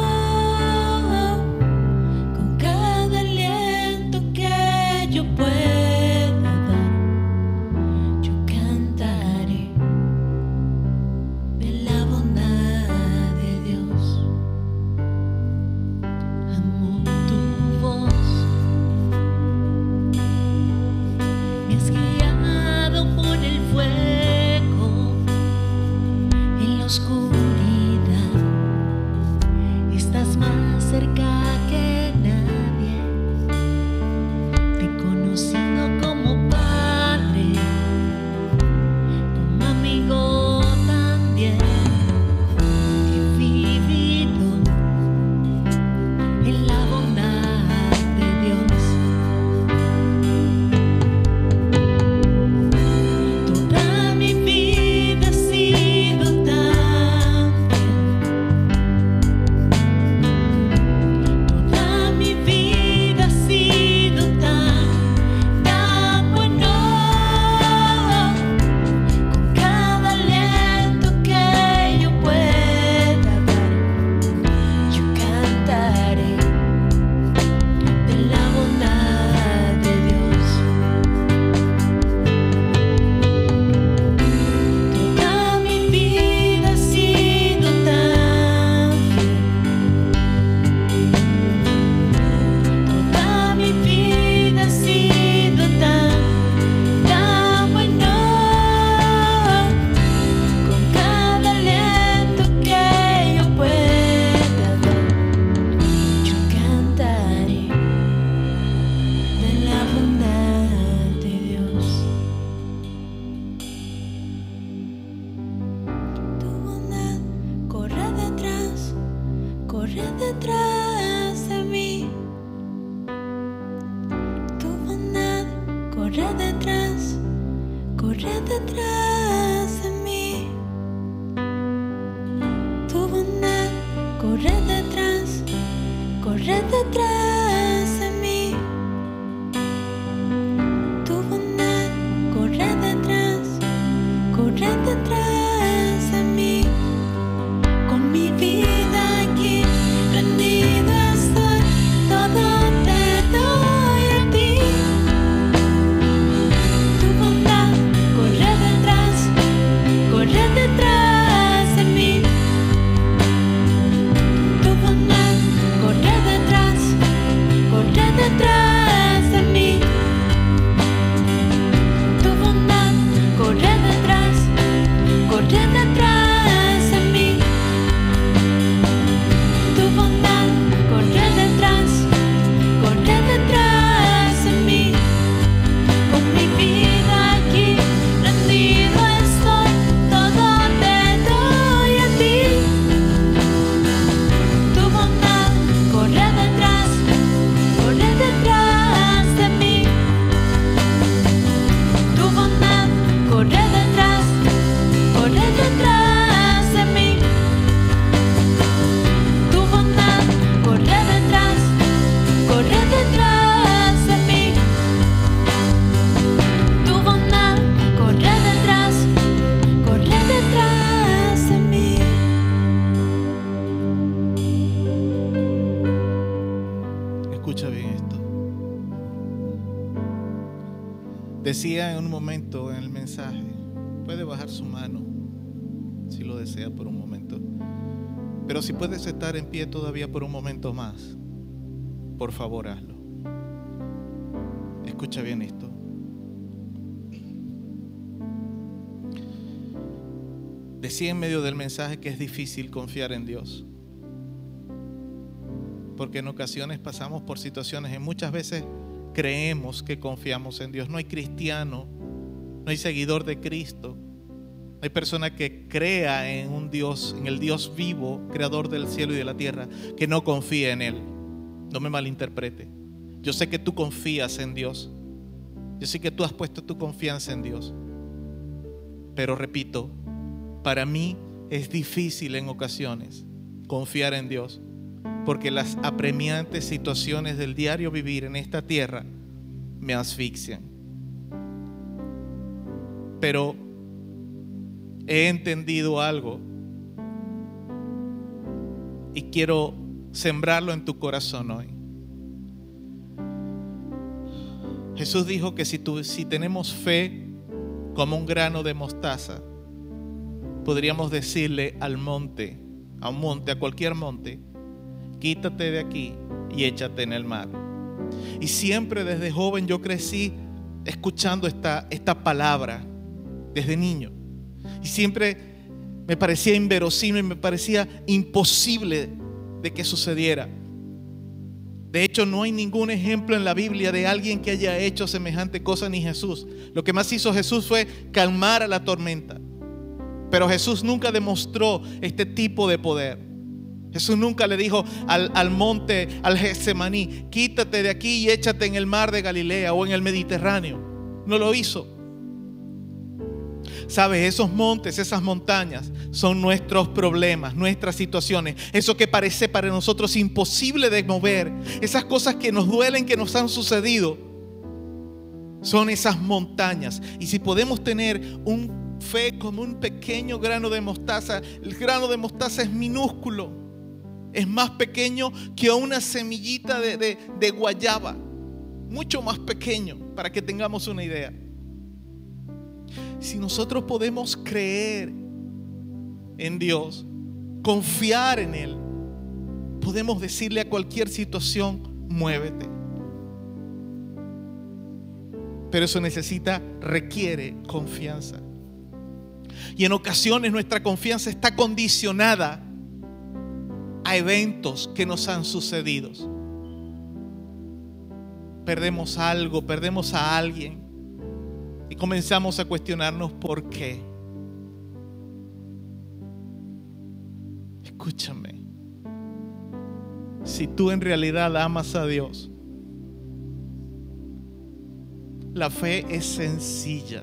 Si puedes estar en pie todavía por un momento más, por favor hazlo. Escucha bien esto. Decía en medio del mensaje que es difícil confiar en Dios. Porque en ocasiones pasamos por situaciones, en muchas veces creemos que confiamos en Dios. No hay cristiano, no hay seguidor de Cristo, hay persona que crea en un Dios, en el Dios vivo, creador del cielo y de la tierra, que no confíe en Él. No me malinterprete. Yo sé que tú confías en Dios. Yo sé que tú has puesto tu confianza en Dios. Pero repito, para mí es difícil en ocasiones confiar en Dios, porque las apremiantes situaciones del diario vivir en esta tierra me asfixian. Pero he entendido algo y quiero sembrarlo en tu corazón hoy. Jesús dijo que si, tú, si tenemos fe como un grano de mostaza, podríamos decirle al monte, a un monte, a cualquier monte, quítate de aquí y échate en el mar. Y siempre desde joven yo crecí escuchando esta, esta palabra, desde niño. Y siempre me parecía inverosímil, me parecía imposible de que sucediera. De hecho, no hay ningún ejemplo en la Biblia de alguien que haya hecho semejante cosa ni Jesús. Lo que más hizo Jesús fue calmar a la tormenta. Pero Jesús nunca demostró este tipo de poder. Jesús nunca le dijo al, monte, al Getsemaní, quítate de aquí y échate en el mar de Galilea o en el Mediterráneo. No lo hizo. Sabes, esos montes, esas montañas son nuestros problemas, nuestras situaciones. Eso que parece para nosotros imposible de mover. Esas cosas que nos duelen, que nos han sucedido. Son esas montañas. Y si podemos tener un fe como un pequeño grano de mostaza, el grano de mostaza es minúsculo. Es más pequeño que una semillita de, de, de guayaba. Mucho más pequeño, para que tengamos una idea. Si nosotros podemos creer en Dios, confiar en Él, podemos decirle a cualquier situación, muévete. Pero eso necesita, requiere confianza. Y en ocasiones nuestra confianza está condicionada a eventos que nos han sucedido. Perdemos algo, perdemos a alguien comenzamos a cuestionarnos por qué. Escúchame. Si tú en realidad amas a Dios, la fe es sencilla.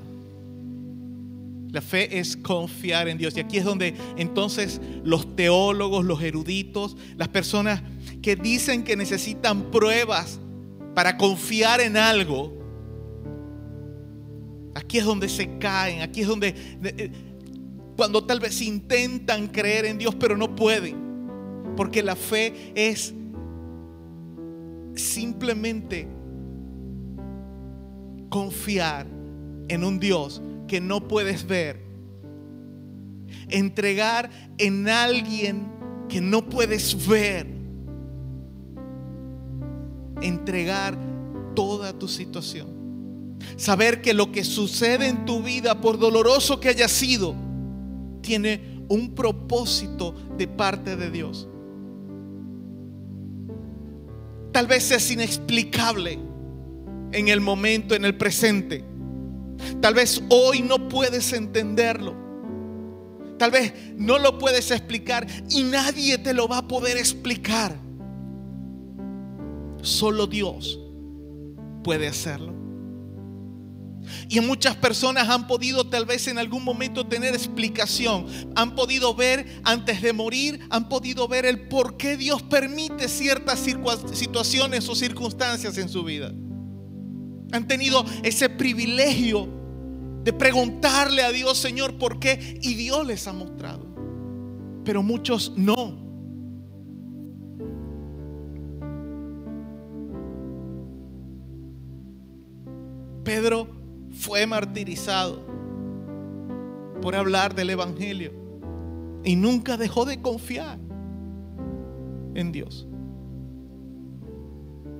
La fe es confiar en Dios. Y aquí es donde entonces los teólogos, los eruditos, las personas que dicen que necesitan pruebas para confiar en algo, aquí es donde se caen, aquí es donde cuando tal vez intentan creer en Dios pero no pueden, porque la fe es simplemente confiar en un Dios que no puedes ver, entregar en alguien que no puedes ver, entregar toda tu situación. Saber que lo que sucede en tu vida, por doloroso que haya sido, tiene un propósito de parte de Dios. Tal vez es inexplicable en el momento, en el presente. Tal vez hoy no puedes entenderlo. Tal vez no lo puedes explicar y nadie te lo va a poder explicar. Solo Dios puede hacerlo. Y muchas personas han podido tal vez en algún momento tener explicación. Han podido ver antes de morir, han podido ver el por qué Dios permite ciertas situaciones o circunstancias en su vida. Han tenido ese privilegio de preguntarle a Dios, Señor, ¿por qué? Y Dios les ha mostrado. Pero muchos no. Pedro fue martirizado por hablar del Evangelio y nunca dejó de confiar en Dios.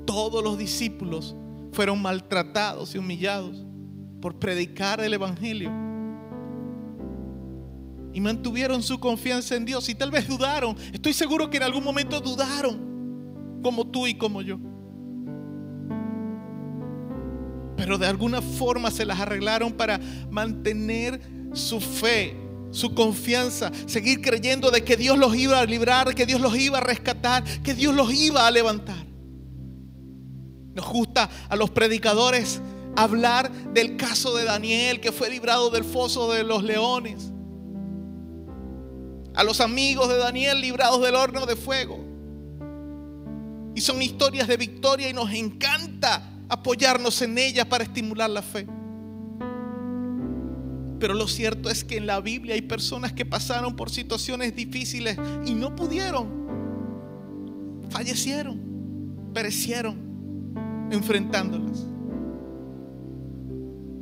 Todos los discípulos fueron maltratados y humillados por predicar el Evangelio. Y mantuvieron su confianza en Dios y tal vez dudaron. Estoy seguro que en algún momento dudaron, como tú y como yo. Pero de alguna forma se las arreglaron para mantener su fe, su confianza, seguir creyendo de que Dios los iba a librar, que Dios los iba a rescatar, que Dios los iba a levantar. Nos gusta a los predicadores hablar del caso de Daniel que fue librado del foso de los leones. A los amigos de Daniel librados del horno de fuego. Y son historias de victoria y nos encanta apoyarnos en ellas para estimular la fe. Pero lo cierto es que en la Biblia hay personas que pasaron por situaciones difíciles y no pudieron. Fallecieron, perecieron enfrentándolas.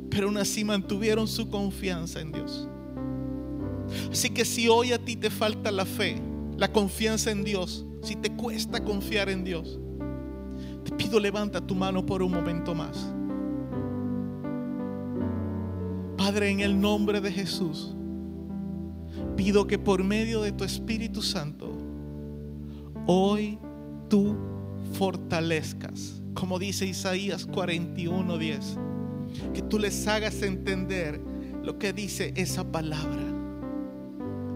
Pero aún así mantuvieron su confianza en Dios. Así que si hoy a ti te falta la fe, la confianza en Dios, si te cuesta confiar en Dios, pido levanta tu mano por un momento más. Padre, en el nombre de Jesús, pido que por medio de tu Espíritu Santo, hoy tú fortalezcas, como dice Isaías 41:10, que tú les hagas entender lo que dice esa palabra.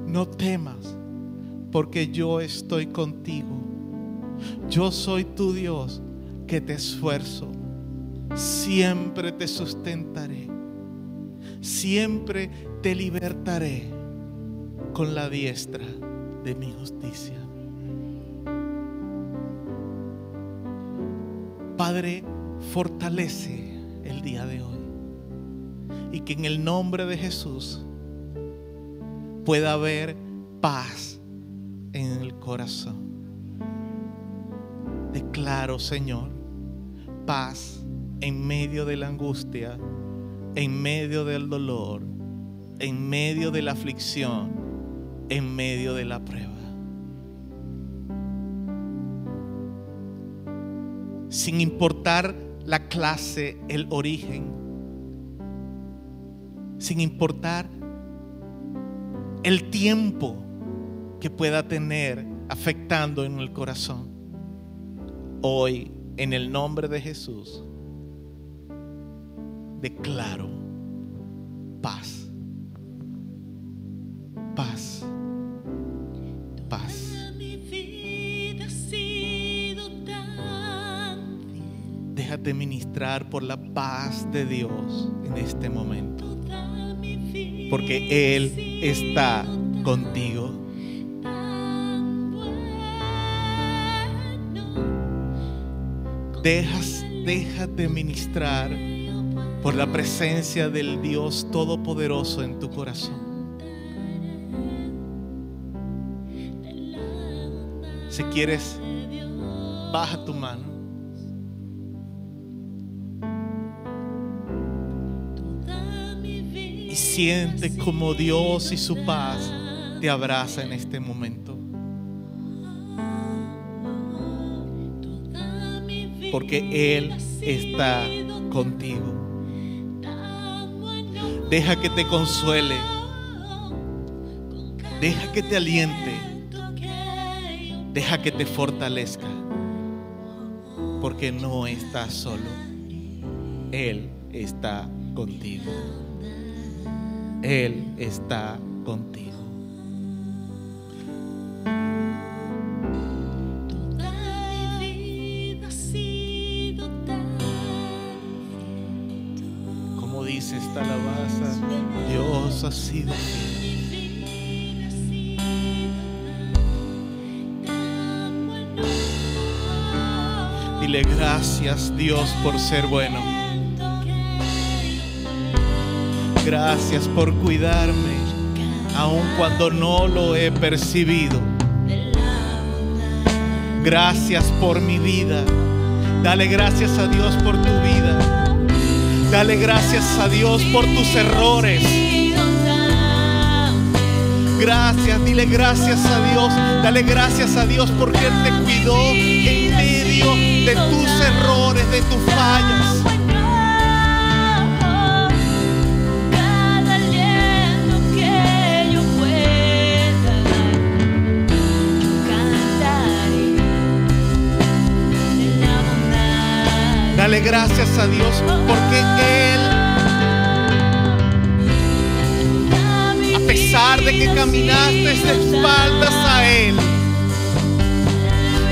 No temas, porque yo estoy contigo. Yo soy tu Dios que te esfuerzo. Siempre te sustentaré. Siempre te libertaré con la diestra de mi justicia. Padre, fortalece el día de hoy. Y que en el nombre de Jesús pueda haber paz en el corazón. Declaro, Señor, paz en medio de la angustia, en medio del dolor, en medio de la aflicción, en medio de la prueba. Sin importar la clase, el origen, sin importar el tiempo que pueda tener afectando en el corazón. Hoy, en el nombre de Jesús, declaro paz. Paz. Paz. Déjate ministrar por la paz de Dios en este momento. Porque Él está contigo. Dejas, déjate ministrar por la presencia del Dios Todopoderoso en tu corazón. Si quieres, baja tu mano. Y siente como Dios y su paz te abraza en este momento. Porque Él está contigo. Deja que te consuele. Deja que te aliente. Deja que te fortalezca. Porque no estás solo. Él está contigo. Él está contigo. Dios por ser bueno. Gracias por cuidarme, aun cuando no lo he percibido. Gracias por mi vida. Dale gracias a Dios por tu vida. Dale gracias a Dios por tus errores. Gracias, dile gracias a Dios. Dale gracias a Dios porque Él te cuidó en medio de tus errores, de tus fallas. Dale gracias a Dios porque Él, a pesar de que caminaste de espaldas a Él,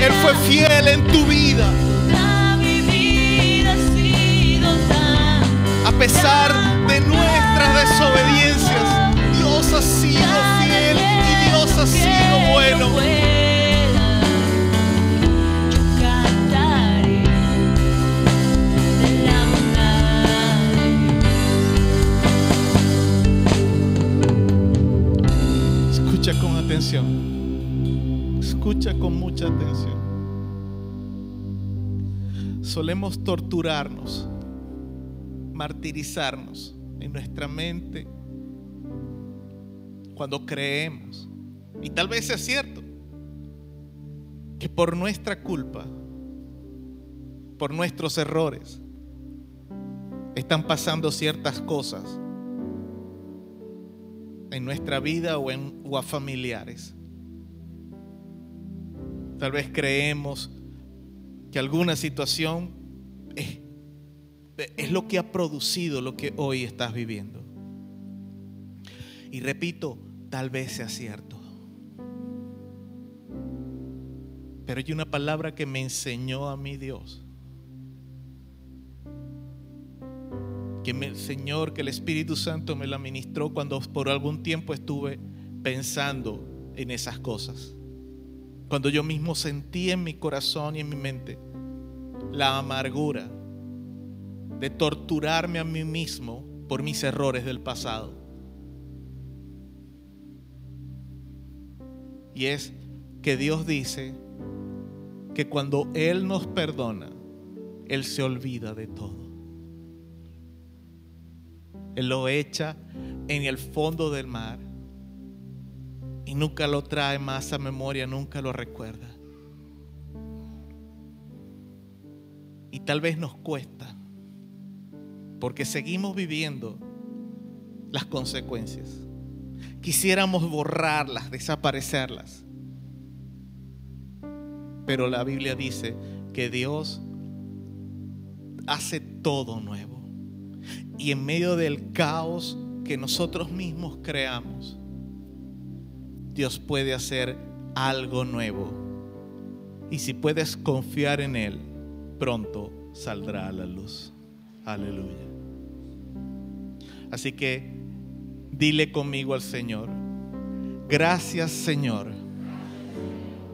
Él fue fiel en tu vida. A pesar de nuestras desobediencias, Dios ha sido fiel y Dios ha sido bueno. Escucha con atención. Escucha con mucha atención. Solemos torturarnos, martirizarnos en nuestra mente cuando creemos, y tal vez es cierto, que por nuestra culpa, por nuestros errores, están pasando ciertas cosas en nuestra vida o, en, a familiares. Tal vez creemos que alguna situación es, es lo que ha producido lo que hoy estás viviendo. Y repito, tal vez sea cierto. Pero hay una palabra que me enseñó a mi Dios. Que el Señor, que el Espíritu Santo me la ministró cuando por algún tiempo estuve pensando en esas cosas. Cuando yo mismo sentí en mi corazón y en mi mente la amargura de torturarme a mí mismo por mis errores del pasado. Y es que Dios dice que cuando Él nos perdona, Él se olvida de todo. Él lo echa en el fondo del mar y nunca lo trae más a memoria, nunca lo recuerda. Y tal vez nos cuesta, porque seguimos viviendo las consecuencias. Quisiéramos borrarlas, desaparecerlas. Pero la Biblia dice que Dios hace todo nuevo. Y en medio del caos que nosotros mismos creamos, Dios puede hacer algo nuevo. Y si puedes confiar en Él, pronto saldrá a la luz. Aleluya. Así que dile conmigo al Señor, gracias Señor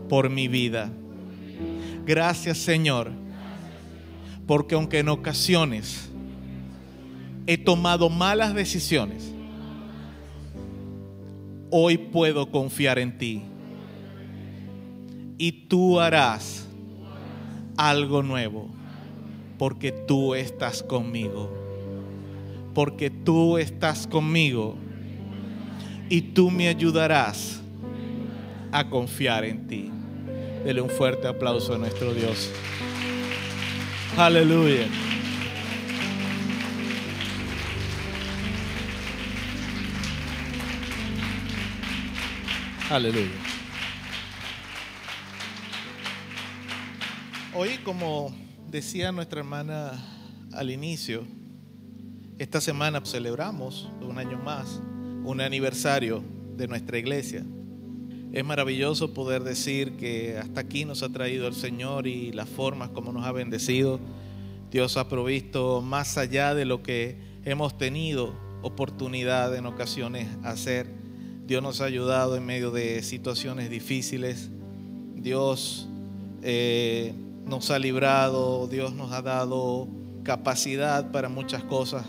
por mi vida. Gracias Señor, porque aunque en ocasiones he tomado malas decisiones, hoy puedo confiar en ti. Y tú harás algo nuevo, porque tú estás conmigo. Porque tú estás conmigo. Y tú me ayudarás a confiar en ti. Dele un fuerte aplauso a nuestro Dios. Aleluya. Aleluya. Hoy, como decía nuestra hermana al inicio, esta semana celebramos un año más un aniversario de nuestra iglesia. Es maravilloso poder decir que hasta aquí nos ha traído el Señor y las formas como nos ha bendecido. Dios ha provisto más allá de lo que hemos tenido oportunidad en ocasiones hacer. Dios nos ha ayudado en medio de situaciones difíciles. Dios eh, nos ha librado, Dios nos ha dado capacidad para muchas cosas.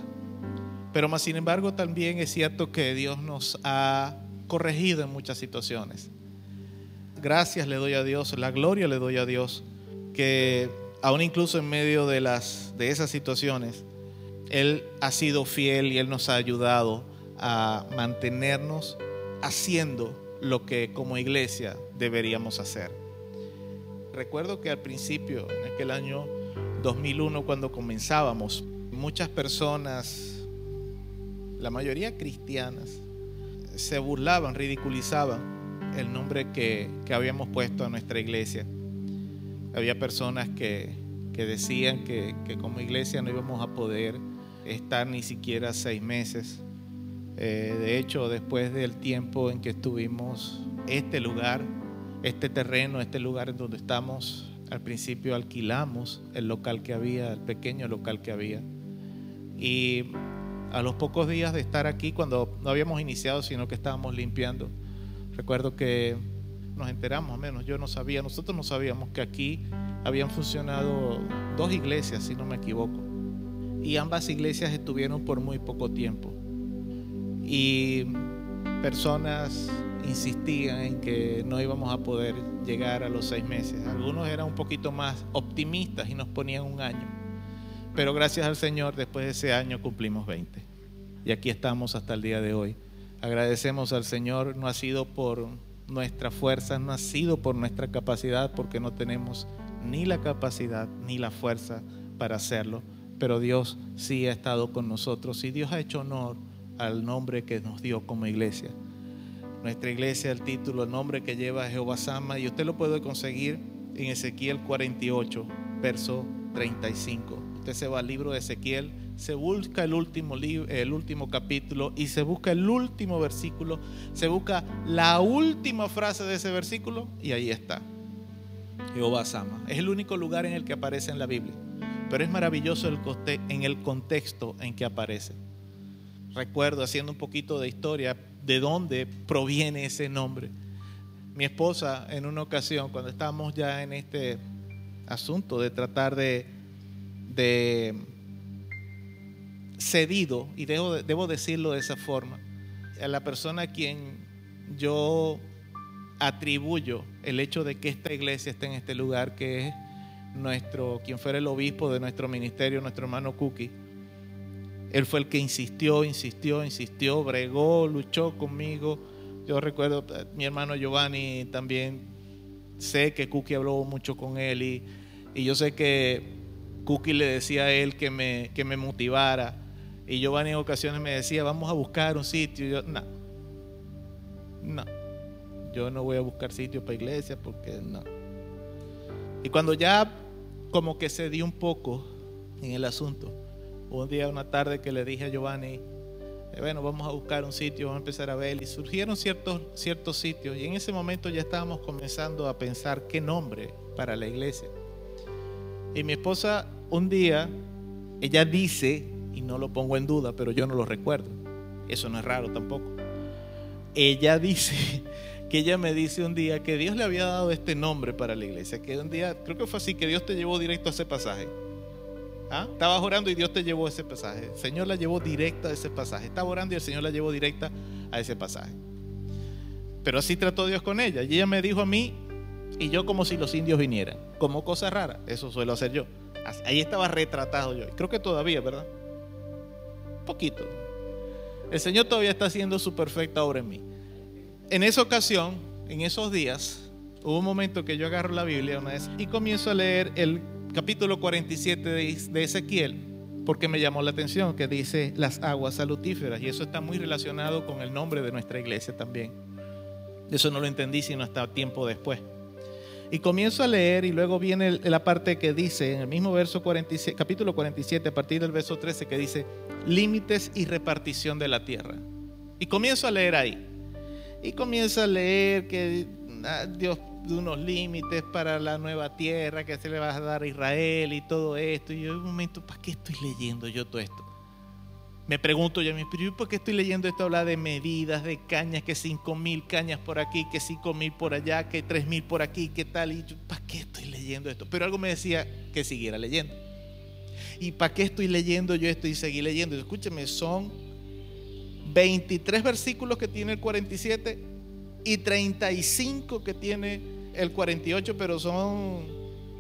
Pero más sin embargo también es cierto que Dios nos ha corregido en muchas situaciones. Gracias le doy a Dios, la gloria le doy a Dios, que aún incluso en medio de, las, de esas situaciones, Él ha sido fiel y Él nos ha ayudado a mantenernos haciendo lo que como iglesia deberíamos hacer. Recuerdo que al principio, en aquel año 2001, cuando comenzábamos, muchas personas, la mayoría cristianas, se burlaban, ridiculizaban el nombre que, que habíamos puesto a nuestra iglesia. Había personas que, que decían que, que como iglesia no íbamos a poder estar ni siquiera seis meses. Eh, de hecho, después del tiempo en que estuvimos, este lugar, este terreno, este lugar en donde estamos, al principio alquilamos el local que había, el pequeño local que había. Y a los pocos días de estar aquí, cuando no habíamos iniciado, sino que estábamos limpiando, recuerdo que nos enteramos, al menos yo no sabía, nosotros no sabíamos que aquí habían funcionado dos iglesias, si no me equivoco. Y ambas iglesias estuvieron por muy poco tiempo. Y personas insistían en que no íbamos a poder llegar a los seis meses. Algunos eran un poquito más optimistas y nos ponían un año. Pero gracias al Señor, después de ese año cumplimos 20. Y aquí estamos hasta el día de hoy. Agradecemos al Señor, no ha sido por nuestra fuerza, no ha sido por nuestra capacidad, porque no tenemos ni la capacidad ni la fuerza para hacerlo. Pero Dios sí ha estado con nosotros y Dios ha hecho honor al nombre que nos dio como iglesia. Nuestra iglesia, el título, el nombre que lleva Jehová Sama, y usted lo puede conseguir en Ezequiel 48, verso 35. Usted se va al libro de Ezequiel, se busca el último, el último capítulo y se busca el último versículo, se busca la última frase de ese versículo y ahí está. Jehová Sama. Es el único lugar en el que aparece en la Biblia, pero es maravilloso el en el contexto en que aparece. Recuerdo haciendo un poquito de historia de dónde proviene ese nombre. Mi esposa en una ocasión, cuando estábamos ya en este asunto de tratar de, cedido, y debo, debo decirlo de esa forma, a la persona a quien yo atribuyo el hecho de que esta iglesia esté en este lugar, que es nuestro, quien fuera el obispo de nuestro ministerio, nuestro hermano Cookie. Él fue el que insistió, insistió, insistió, bregó, luchó conmigo. Yo recuerdo, mi hermano Giovanni también, sé que Cookie habló mucho con él y, y yo sé que Cookie le decía a él que me, que me motivara. Y Giovanni en ocasiones me decía, vamos a buscar un sitio. Y yo, no, no, yo no voy a buscar sitio para iglesia porque no. Y cuando ya como que se dio un poco en el asunto, un día, una tarde que le dije a Giovanni, eh, bueno, vamos a buscar un sitio, vamos a empezar a ver. Y surgieron ciertos, ciertos sitios. Y en ese momento ya estábamos comenzando a pensar qué nombre para la iglesia. Y mi esposa un día, ella dice, y no lo pongo en duda, pero yo no lo recuerdo. Eso no es raro tampoco. Ella dice que ella me dice un día que Dios le había dado este nombre para la iglesia. Que un día, creo que fue así, que Dios te llevó directo a ese pasaje. ¿Ah? Estabas orando y Dios te llevó ese pasaje. El Señor la llevó directa a ese pasaje. Estaba orando y el Señor la llevó directa a ese pasaje. Pero así trató Dios con ella. Y ella me dijo a mí, y yo como si los indios vinieran, como cosa rara. Eso suelo hacer yo. Ahí estaba retratado yo. Creo que todavía, ¿verdad? Poquito. El Señor todavía está haciendo su perfecta obra en mí. En esa ocasión, en esos días, hubo un momento que yo agarro la Biblia una vez y comienzo a leer el capítulo 47 de Ezequiel, porque me llamó la atención que dice las aguas salutíferas, y eso está muy relacionado con el nombre de nuestra iglesia también. Eso no lo entendí sino hasta tiempo después. Y comienzo a leer y luego viene la parte que dice en el mismo verso 47, capítulo 47, a partir del verso 13, que dice límites y repartición de la tierra. Y comienzo a leer ahí. Y comienzo a leer que Dios de unos límites para la nueva tierra que se le va a dar a Israel y todo esto. Y yo en un momento, ¿para qué estoy leyendo yo todo esto? Me pregunto yo a mí, pero ¿por qué estoy leyendo esto? Habla de medidas, de cañas, que cinco mil cañas por aquí, que cinco mil por allá, que tres mil por aquí, que tal. Y yo, ¿para qué estoy leyendo esto? Pero algo me decía que siguiera leyendo. ¿Y para qué estoy leyendo yo esto y seguir leyendo? Escúcheme, son 23 versículos que tiene el 47 y 35 que tiene el 48, pero son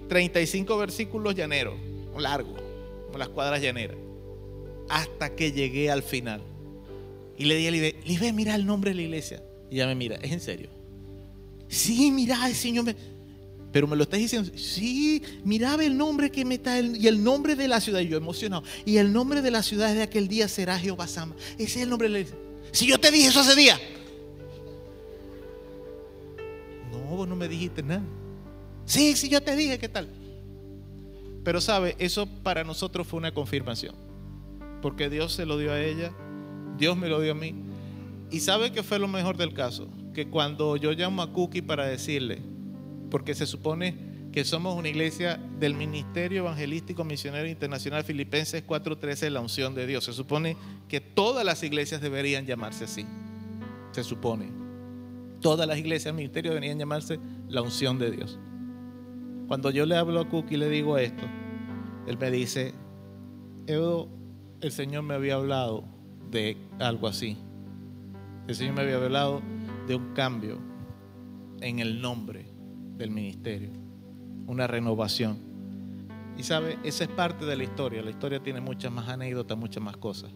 35 versículos llaneros, largos, como las cuadras llaneras. hasta que llegué al final. Y le dije a Libe, Libe, mira el nombre de la iglesia. Y ella me mira, ¿es en serio? Sí, mira, el Señor me... Pero me lo estás diciendo, sí, miraba el nombre que me está, y el nombre de la ciudad, y yo emocionado, y el nombre de la ciudad de aquel día será Jehová Sama. Ese es el nombre de la iglesia. Si yo te dije eso hace día. Vos no me dijiste nada. Sí, sí, yo te dije, ¿qué tal? Pero sabe, eso para nosotros fue una confirmación. Porque Dios se lo dio a ella, Dios me lo dio a mí. Y sabe que fue lo mejor del caso, que cuando yo llamo a Cookie para decirle, porque se supone que somos una iglesia del Ministerio Evangelístico Misionero Internacional Filipenses 4:13, la unción de Dios. Se supone que todas las iglesias deberían llamarse así. Se supone. Todas las iglesias del ministerio deberían llamarse la unción de Dios. Cuando yo le hablo a Cookie y le digo esto, él me dice, el Señor me había hablado de algo así. El Señor me había hablado de un cambio en el nombre del ministerio, una renovación. Y sabe, esa es parte de la historia. La historia tiene muchas más anécdotas, muchas más cosas.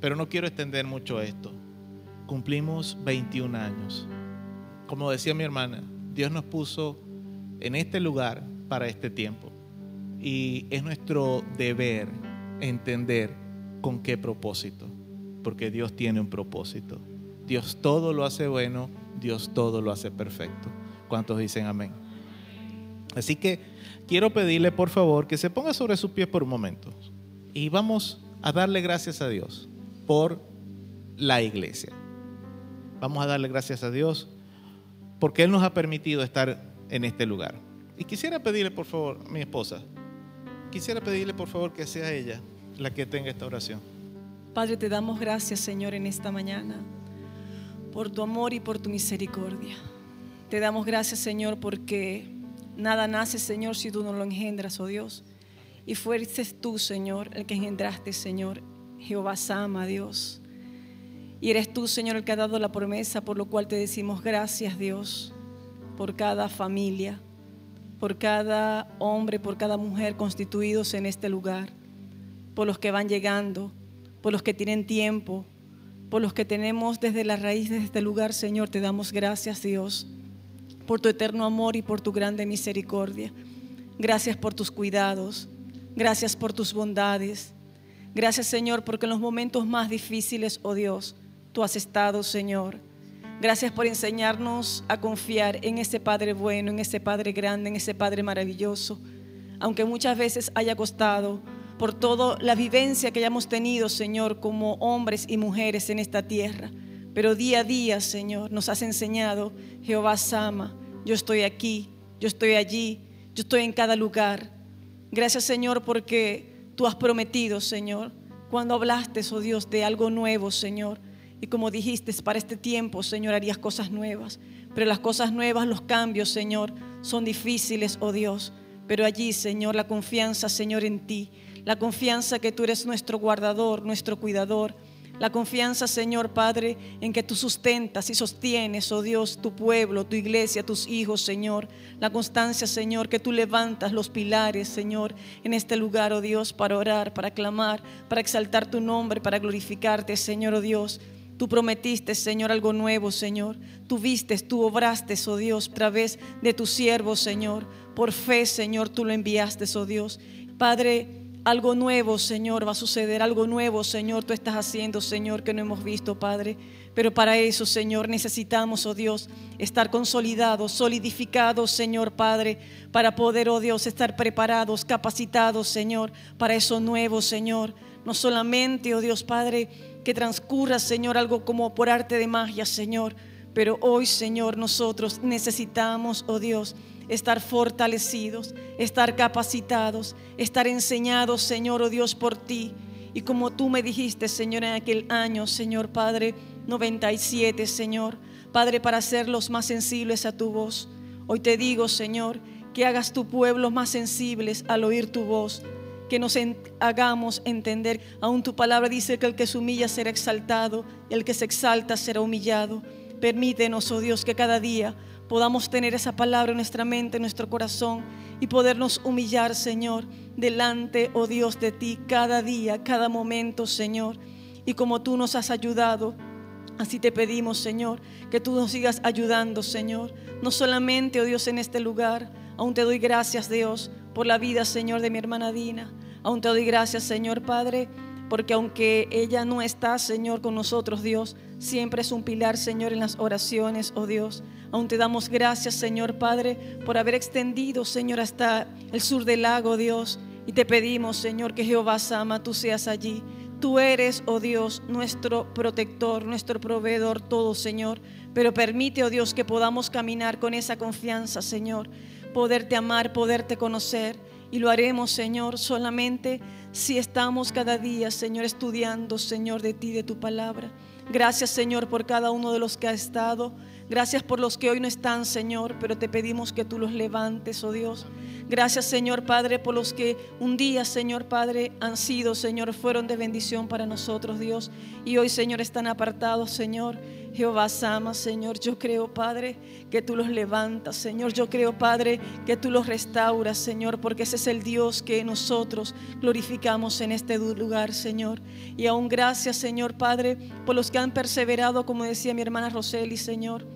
Pero no quiero extender mucho esto. Cumplimos 21 años. Como decía mi hermana, Dios nos puso en este lugar para este tiempo. Y es nuestro deber entender con qué propósito. Porque Dios tiene un propósito. Dios todo lo hace bueno, Dios todo lo hace perfecto. ¿Cuántos dicen amén? Así que quiero pedirle por favor que se ponga sobre sus pies por un momento. Y vamos a darle gracias a Dios por la iglesia. Vamos a darle gracias a Dios porque Él nos ha permitido estar en este lugar. Y quisiera pedirle por favor, a mi esposa, quisiera pedirle por favor que sea ella la que tenga esta oración. Padre, te damos gracias, Señor, en esta mañana, por tu amor y por tu misericordia. Te damos gracias, Señor, porque nada nace, Señor, si tú no lo engendras, oh Dios. Y fuiste tú, Señor, el que engendraste, Señor, Jehová Sama, Dios. Y eres tú, Señor, el que ha dado la promesa, por lo cual te decimos gracias, Dios, por cada familia, por cada hombre, por cada mujer constituidos en este lugar, por los que van llegando, por los que tienen tiempo, por los que tenemos desde la raíz de este lugar, Señor, te damos gracias, Dios, por tu eterno amor y por tu grande misericordia. Gracias por tus cuidados, gracias por tus bondades. Gracias, Señor, porque en los momentos más difíciles, oh Dios, tú has estado, Señor. Gracias por enseñarnos a confiar en ese Padre bueno, en ese Padre grande, en ese Padre maravilloso. Aunque muchas veces haya costado por toda la vivencia que hayamos tenido, Señor, como hombres y mujeres en esta tierra. Pero día a día, Señor, nos has enseñado, Jehová Sama, yo estoy aquí, yo estoy allí, yo estoy en cada lugar. Gracias, Señor, porque tú has prometido, Señor, cuando hablaste, oh Dios, de algo nuevo, Señor. Y como dijiste, para este tiempo, Señor, harías cosas nuevas. Pero las cosas nuevas, los cambios, Señor, son difíciles, oh Dios. Pero allí, Señor, la confianza, Señor, en ti. La confianza que tú eres nuestro guardador, nuestro cuidador. La confianza, Señor Padre, en que tú sustentas y sostienes, oh Dios, tu pueblo, tu iglesia, tus hijos, Señor. La constancia, Señor, que tú levantas los pilares, Señor, en este lugar, oh Dios, para orar, para clamar, para exaltar tu nombre, para glorificarte, Señor, oh Dios. Tú prometiste, Señor, algo nuevo, Señor. Tú vistes, tú obraste, oh Dios, a través de tu siervo, Señor. Por fe, Señor, tú lo enviaste, oh Dios. Padre, algo nuevo, Señor, va a suceder. Algo nuevo, Señor, tú estás haciendo, Señor, que no hemos visto, Padre. Pero para eso, Señor, necesitamos, oh Dios, estar consolidados, solidificados, Señor Padre, para poder, oh Dios, estar preparados, capacitados, Señor, para eso nuevo, Señor. No solamente, oh Dios Padre, que transcurra, Señor, algo como por arte de magia, Señor. Pero hoy, Señor, nosotros necesitamos, oh Dios, estar fortalecidos, estar capacitados, estar enseñados, Señor, oh Dios, por ti. Y como tú me dijiste, Señor, en aquel año, Señor Padre, 97, Señor, Padre, para hacerlos más sensibles a tu voz. Hoy te digo, Señor, que hagas tu pueblo más sensibles al oír tu voz, que nos hagamos entender. Aún tu palabra dice que el que se humilla será exaltado y el que se exalta será humillado. Permítenos, oh Dios, que cada día podamos tener esa palabra en nuestra mente, en nuestro corazón y podernos humillar, Señor, delante, oh Dios, de ti cada día, cada momento, Señor. Y como tú nos has ayudado, así te pedimos, Señor, que tú nos sigas ayudando, Señor. No solamente, oh Dios, en este lugar, aún te doy gracias, Dios, por la vida, Señor, de mi hermana Dina. Aún te doy gracias, Señor Padre, porque aunque ella no está, Señor, con nosotros, Dios, siempre es un pilar, Señor, en las oraciones, oh Dios. Aún te damos gracias, Señor Padre, por haber extendido, Señor, hasta el sur del lago, Dios. Y te pedimos, Señor, que Jehová Sama, tú seas allí. Tú eres, oh Dios, nuestro protector, nuestro proveedor, todo, Señor. Pero permite, oh Dios, que podamos caminar con esa confianza, Señor. Poderte amar, poderte conocer. Y lo haremos, Señor, solamente si estamos cada día, Señor, estudiando, Señor, de ti, de tu palabra. Gracias, Señor, por cada uno de los que ha estado. Gracias por los que hoy no están, Señor, pero te pedimos que tú los levantes, oh Dios. Gracias, Señor Padre, por los que un día, Señor Padre, han sido, Señor, fueron de bendición para nosotros, Dios. Y hoy, Señor, están apartados, Señor. Jehová Sama, Señor, yo creo, Padre, que tú los levantas, Señor. Yo creo, Padre, que tú los restauras, Señor, porque ese es el Dios que nosotros glorificamos en este lugar, Señor. Y aún gracias, Señor, Padre, por los que han perseverado, como decía mi hermana Roseli, Señor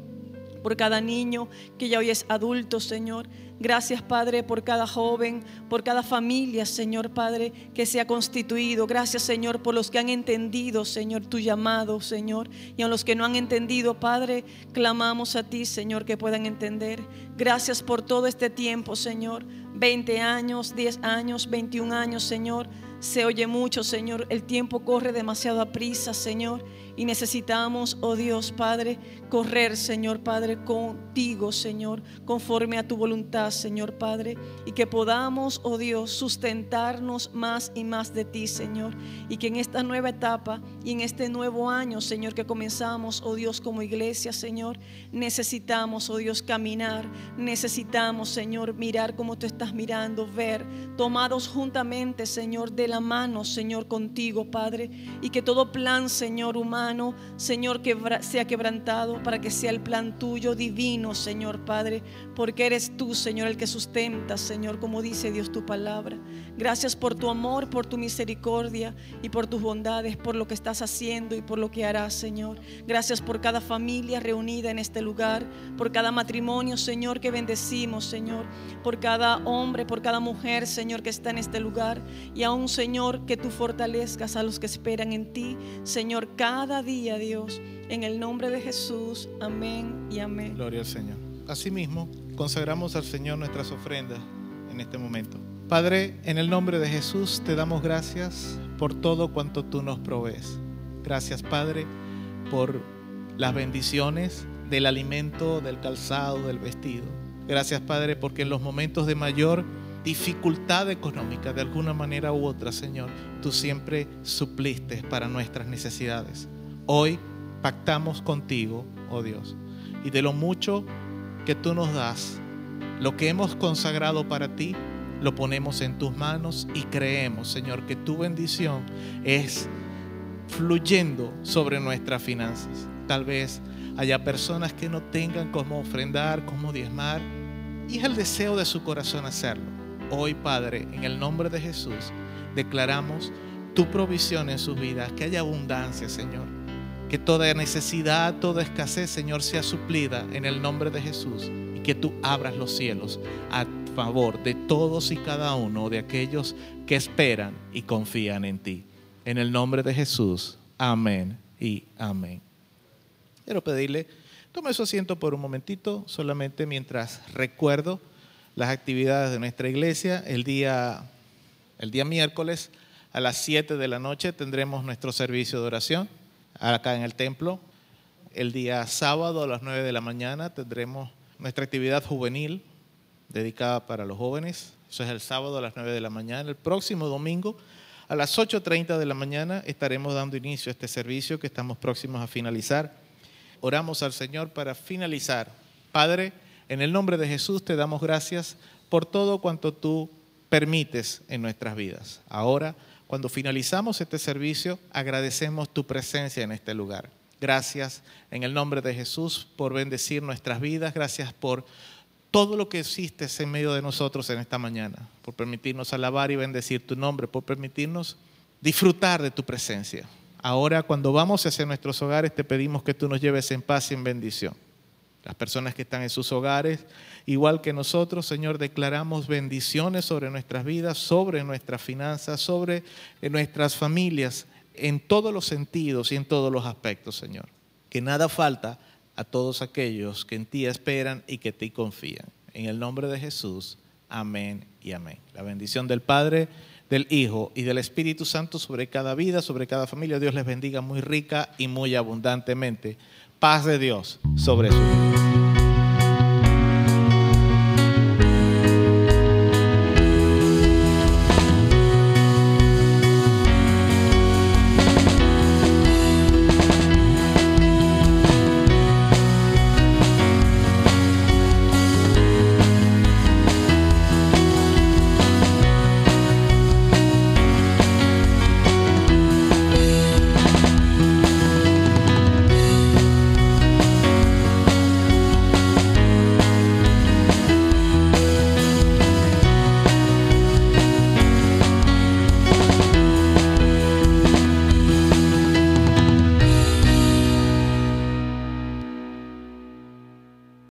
por cada niño que ya hoy es adulto, Señor. Gracias, Padre, por cada joven, por cada familia, Señor Padre, que se ha constituido. Gracias, Señor, por los que han entendido, Señor, tu llamado, Señor. Y a los que no han entendido, Padre, clamamos a ti, Señor, que puedan entender. Gracias por todo este tiempo, Señor. 20 años, 10 años, 21 años, Señor. Se oye mucho, Señor. El tiempo corre demasiado a prisa, Señor. Y necesitamos, oh Dios Padre, correr, Señor Padre, contigo, Señor, conforme a tu voluntad, Señor Padre. Y que podamos, oh Dios, sustentarnos más y más de ti, Señor. Y que en esta nueva etapa y en este nuevo año, Señor, que comenzamos, oh Dios, como iglesia, Señor, necesitamos, oh Dios, caminar. Necesitamos, Señor, mirar como tú estás mirando, ver, tomados juntamente, Señor, de la mano, Señor, contigo, Padre. Y que todo plan, Señor, humano, Señor, que sea quebrantado para que sea el plan tuyo divino, Señor Padre, porque eres tú, Señor, el que sustenta, Señor, como dice Dios tu palabra. Gracias por tu amor, por tu misericordia y por tus bondades, por lo que estás haciendo y por lo que harás, Señor. Gracias por cada familia reunida en este lugar, por cada matrimonio, Señor, que bendecimos, Señor, por cada hombre, por cada mujer, Señor, que está en este lugar y aún, Señor, que tú fortalezcas a los que esperan en ti, Señor, cada día, Dios. En el nombre de Jesús. Amén y amén. Gloria al Señor. Asimismo, consagramos al Señor nuestras ofrendas en este momento. Padre, en el nombre de Jesús te damos gracias por todo cuanto tú nos provees. Gracias, Padre, por las bendiciones del alimento, del calzado, del vestido. Gracias, Padre, porque en los momentos de mayor dificultad económica, de alguna manera u otra, Señor, tú siempre supliste para nuestras necesidades. Hoy pactamos contigo, oh Dios, y de lo mucho que tú nos das, lo que hemos consagrado para ti, lo ponemos en tus manos y creemos, Señor, que tu bendición es fluyendo sobre nuestras finanzas. Tal vez haya personas que no tengan cómo ofrendar, cómo diezmar, y es el deseo de su corazón hacerlo. Hoy, Padre, en el nombre de Jesús, declaramos tu provisión en sus vidas, que haya abundancia, Señor. Que toda necesidad, toda escasez, Señor, sea suplida en el nombre de Jesús y que tú abras los cielos a favor de todos y cada uno de aquellos que esperan y confían en ti. En el nombre de Jesús, amén y amén. Quiero pedirle, tome su asiento por un momentito, solamente mientras recuerdo las actividades de nuestra iglesia. El día, el día miércoles a las 7 de la noche tendremos nuestro servicio de oración acá en el templo. El día sábado a las 9 de la mañana tendremos nuestra actividad juvenil dedicada para los jóvenes. Eso es el sábado a las 9 de la mañana. El próximo domingo a las 8.30 de la mañana estaremos dando inicio a este servicio que estamos próximos a finalizar. Oramos al Señor para finalizar. Padre, en el nombre de Jesús te damos gracias por todo cuanto tú permites en nuestras vidas. Ahora, cuando finalizamos este servicio, agradecemos tu presencia en este lugar. Gracias en el nombre de Jesús por bendecir nuestras vidas. Gracias por todo lo que existe en medio de nosotros en esta mañana, por permitirnos alabar y bendecir tu nombre, por permitirnos disfrutar de tu presencia. Ahora cuando vamos hacia nuestros hogares te pedimos que tú nos lleves en paz y en bendición. Las personas que están en sus hogares, igual que nosotros, Señor, declaramos bendiciones sobre nuestras vidas, sobre nuestras finanzas, sobre nuestras familias, en todos los sentidos y en todos los aspectos, Señor. Que nada falta a todos aquellos que en ti esperan y que ti confían. En el nombre de Jesús, amén y amén. La bendición del Padre, del Hijo y del Espíritu Santo sobre cada vida, sobre cada familia. Dios les bendiga muy rica y muy abundantemente. Paz de Dios sobre su vida.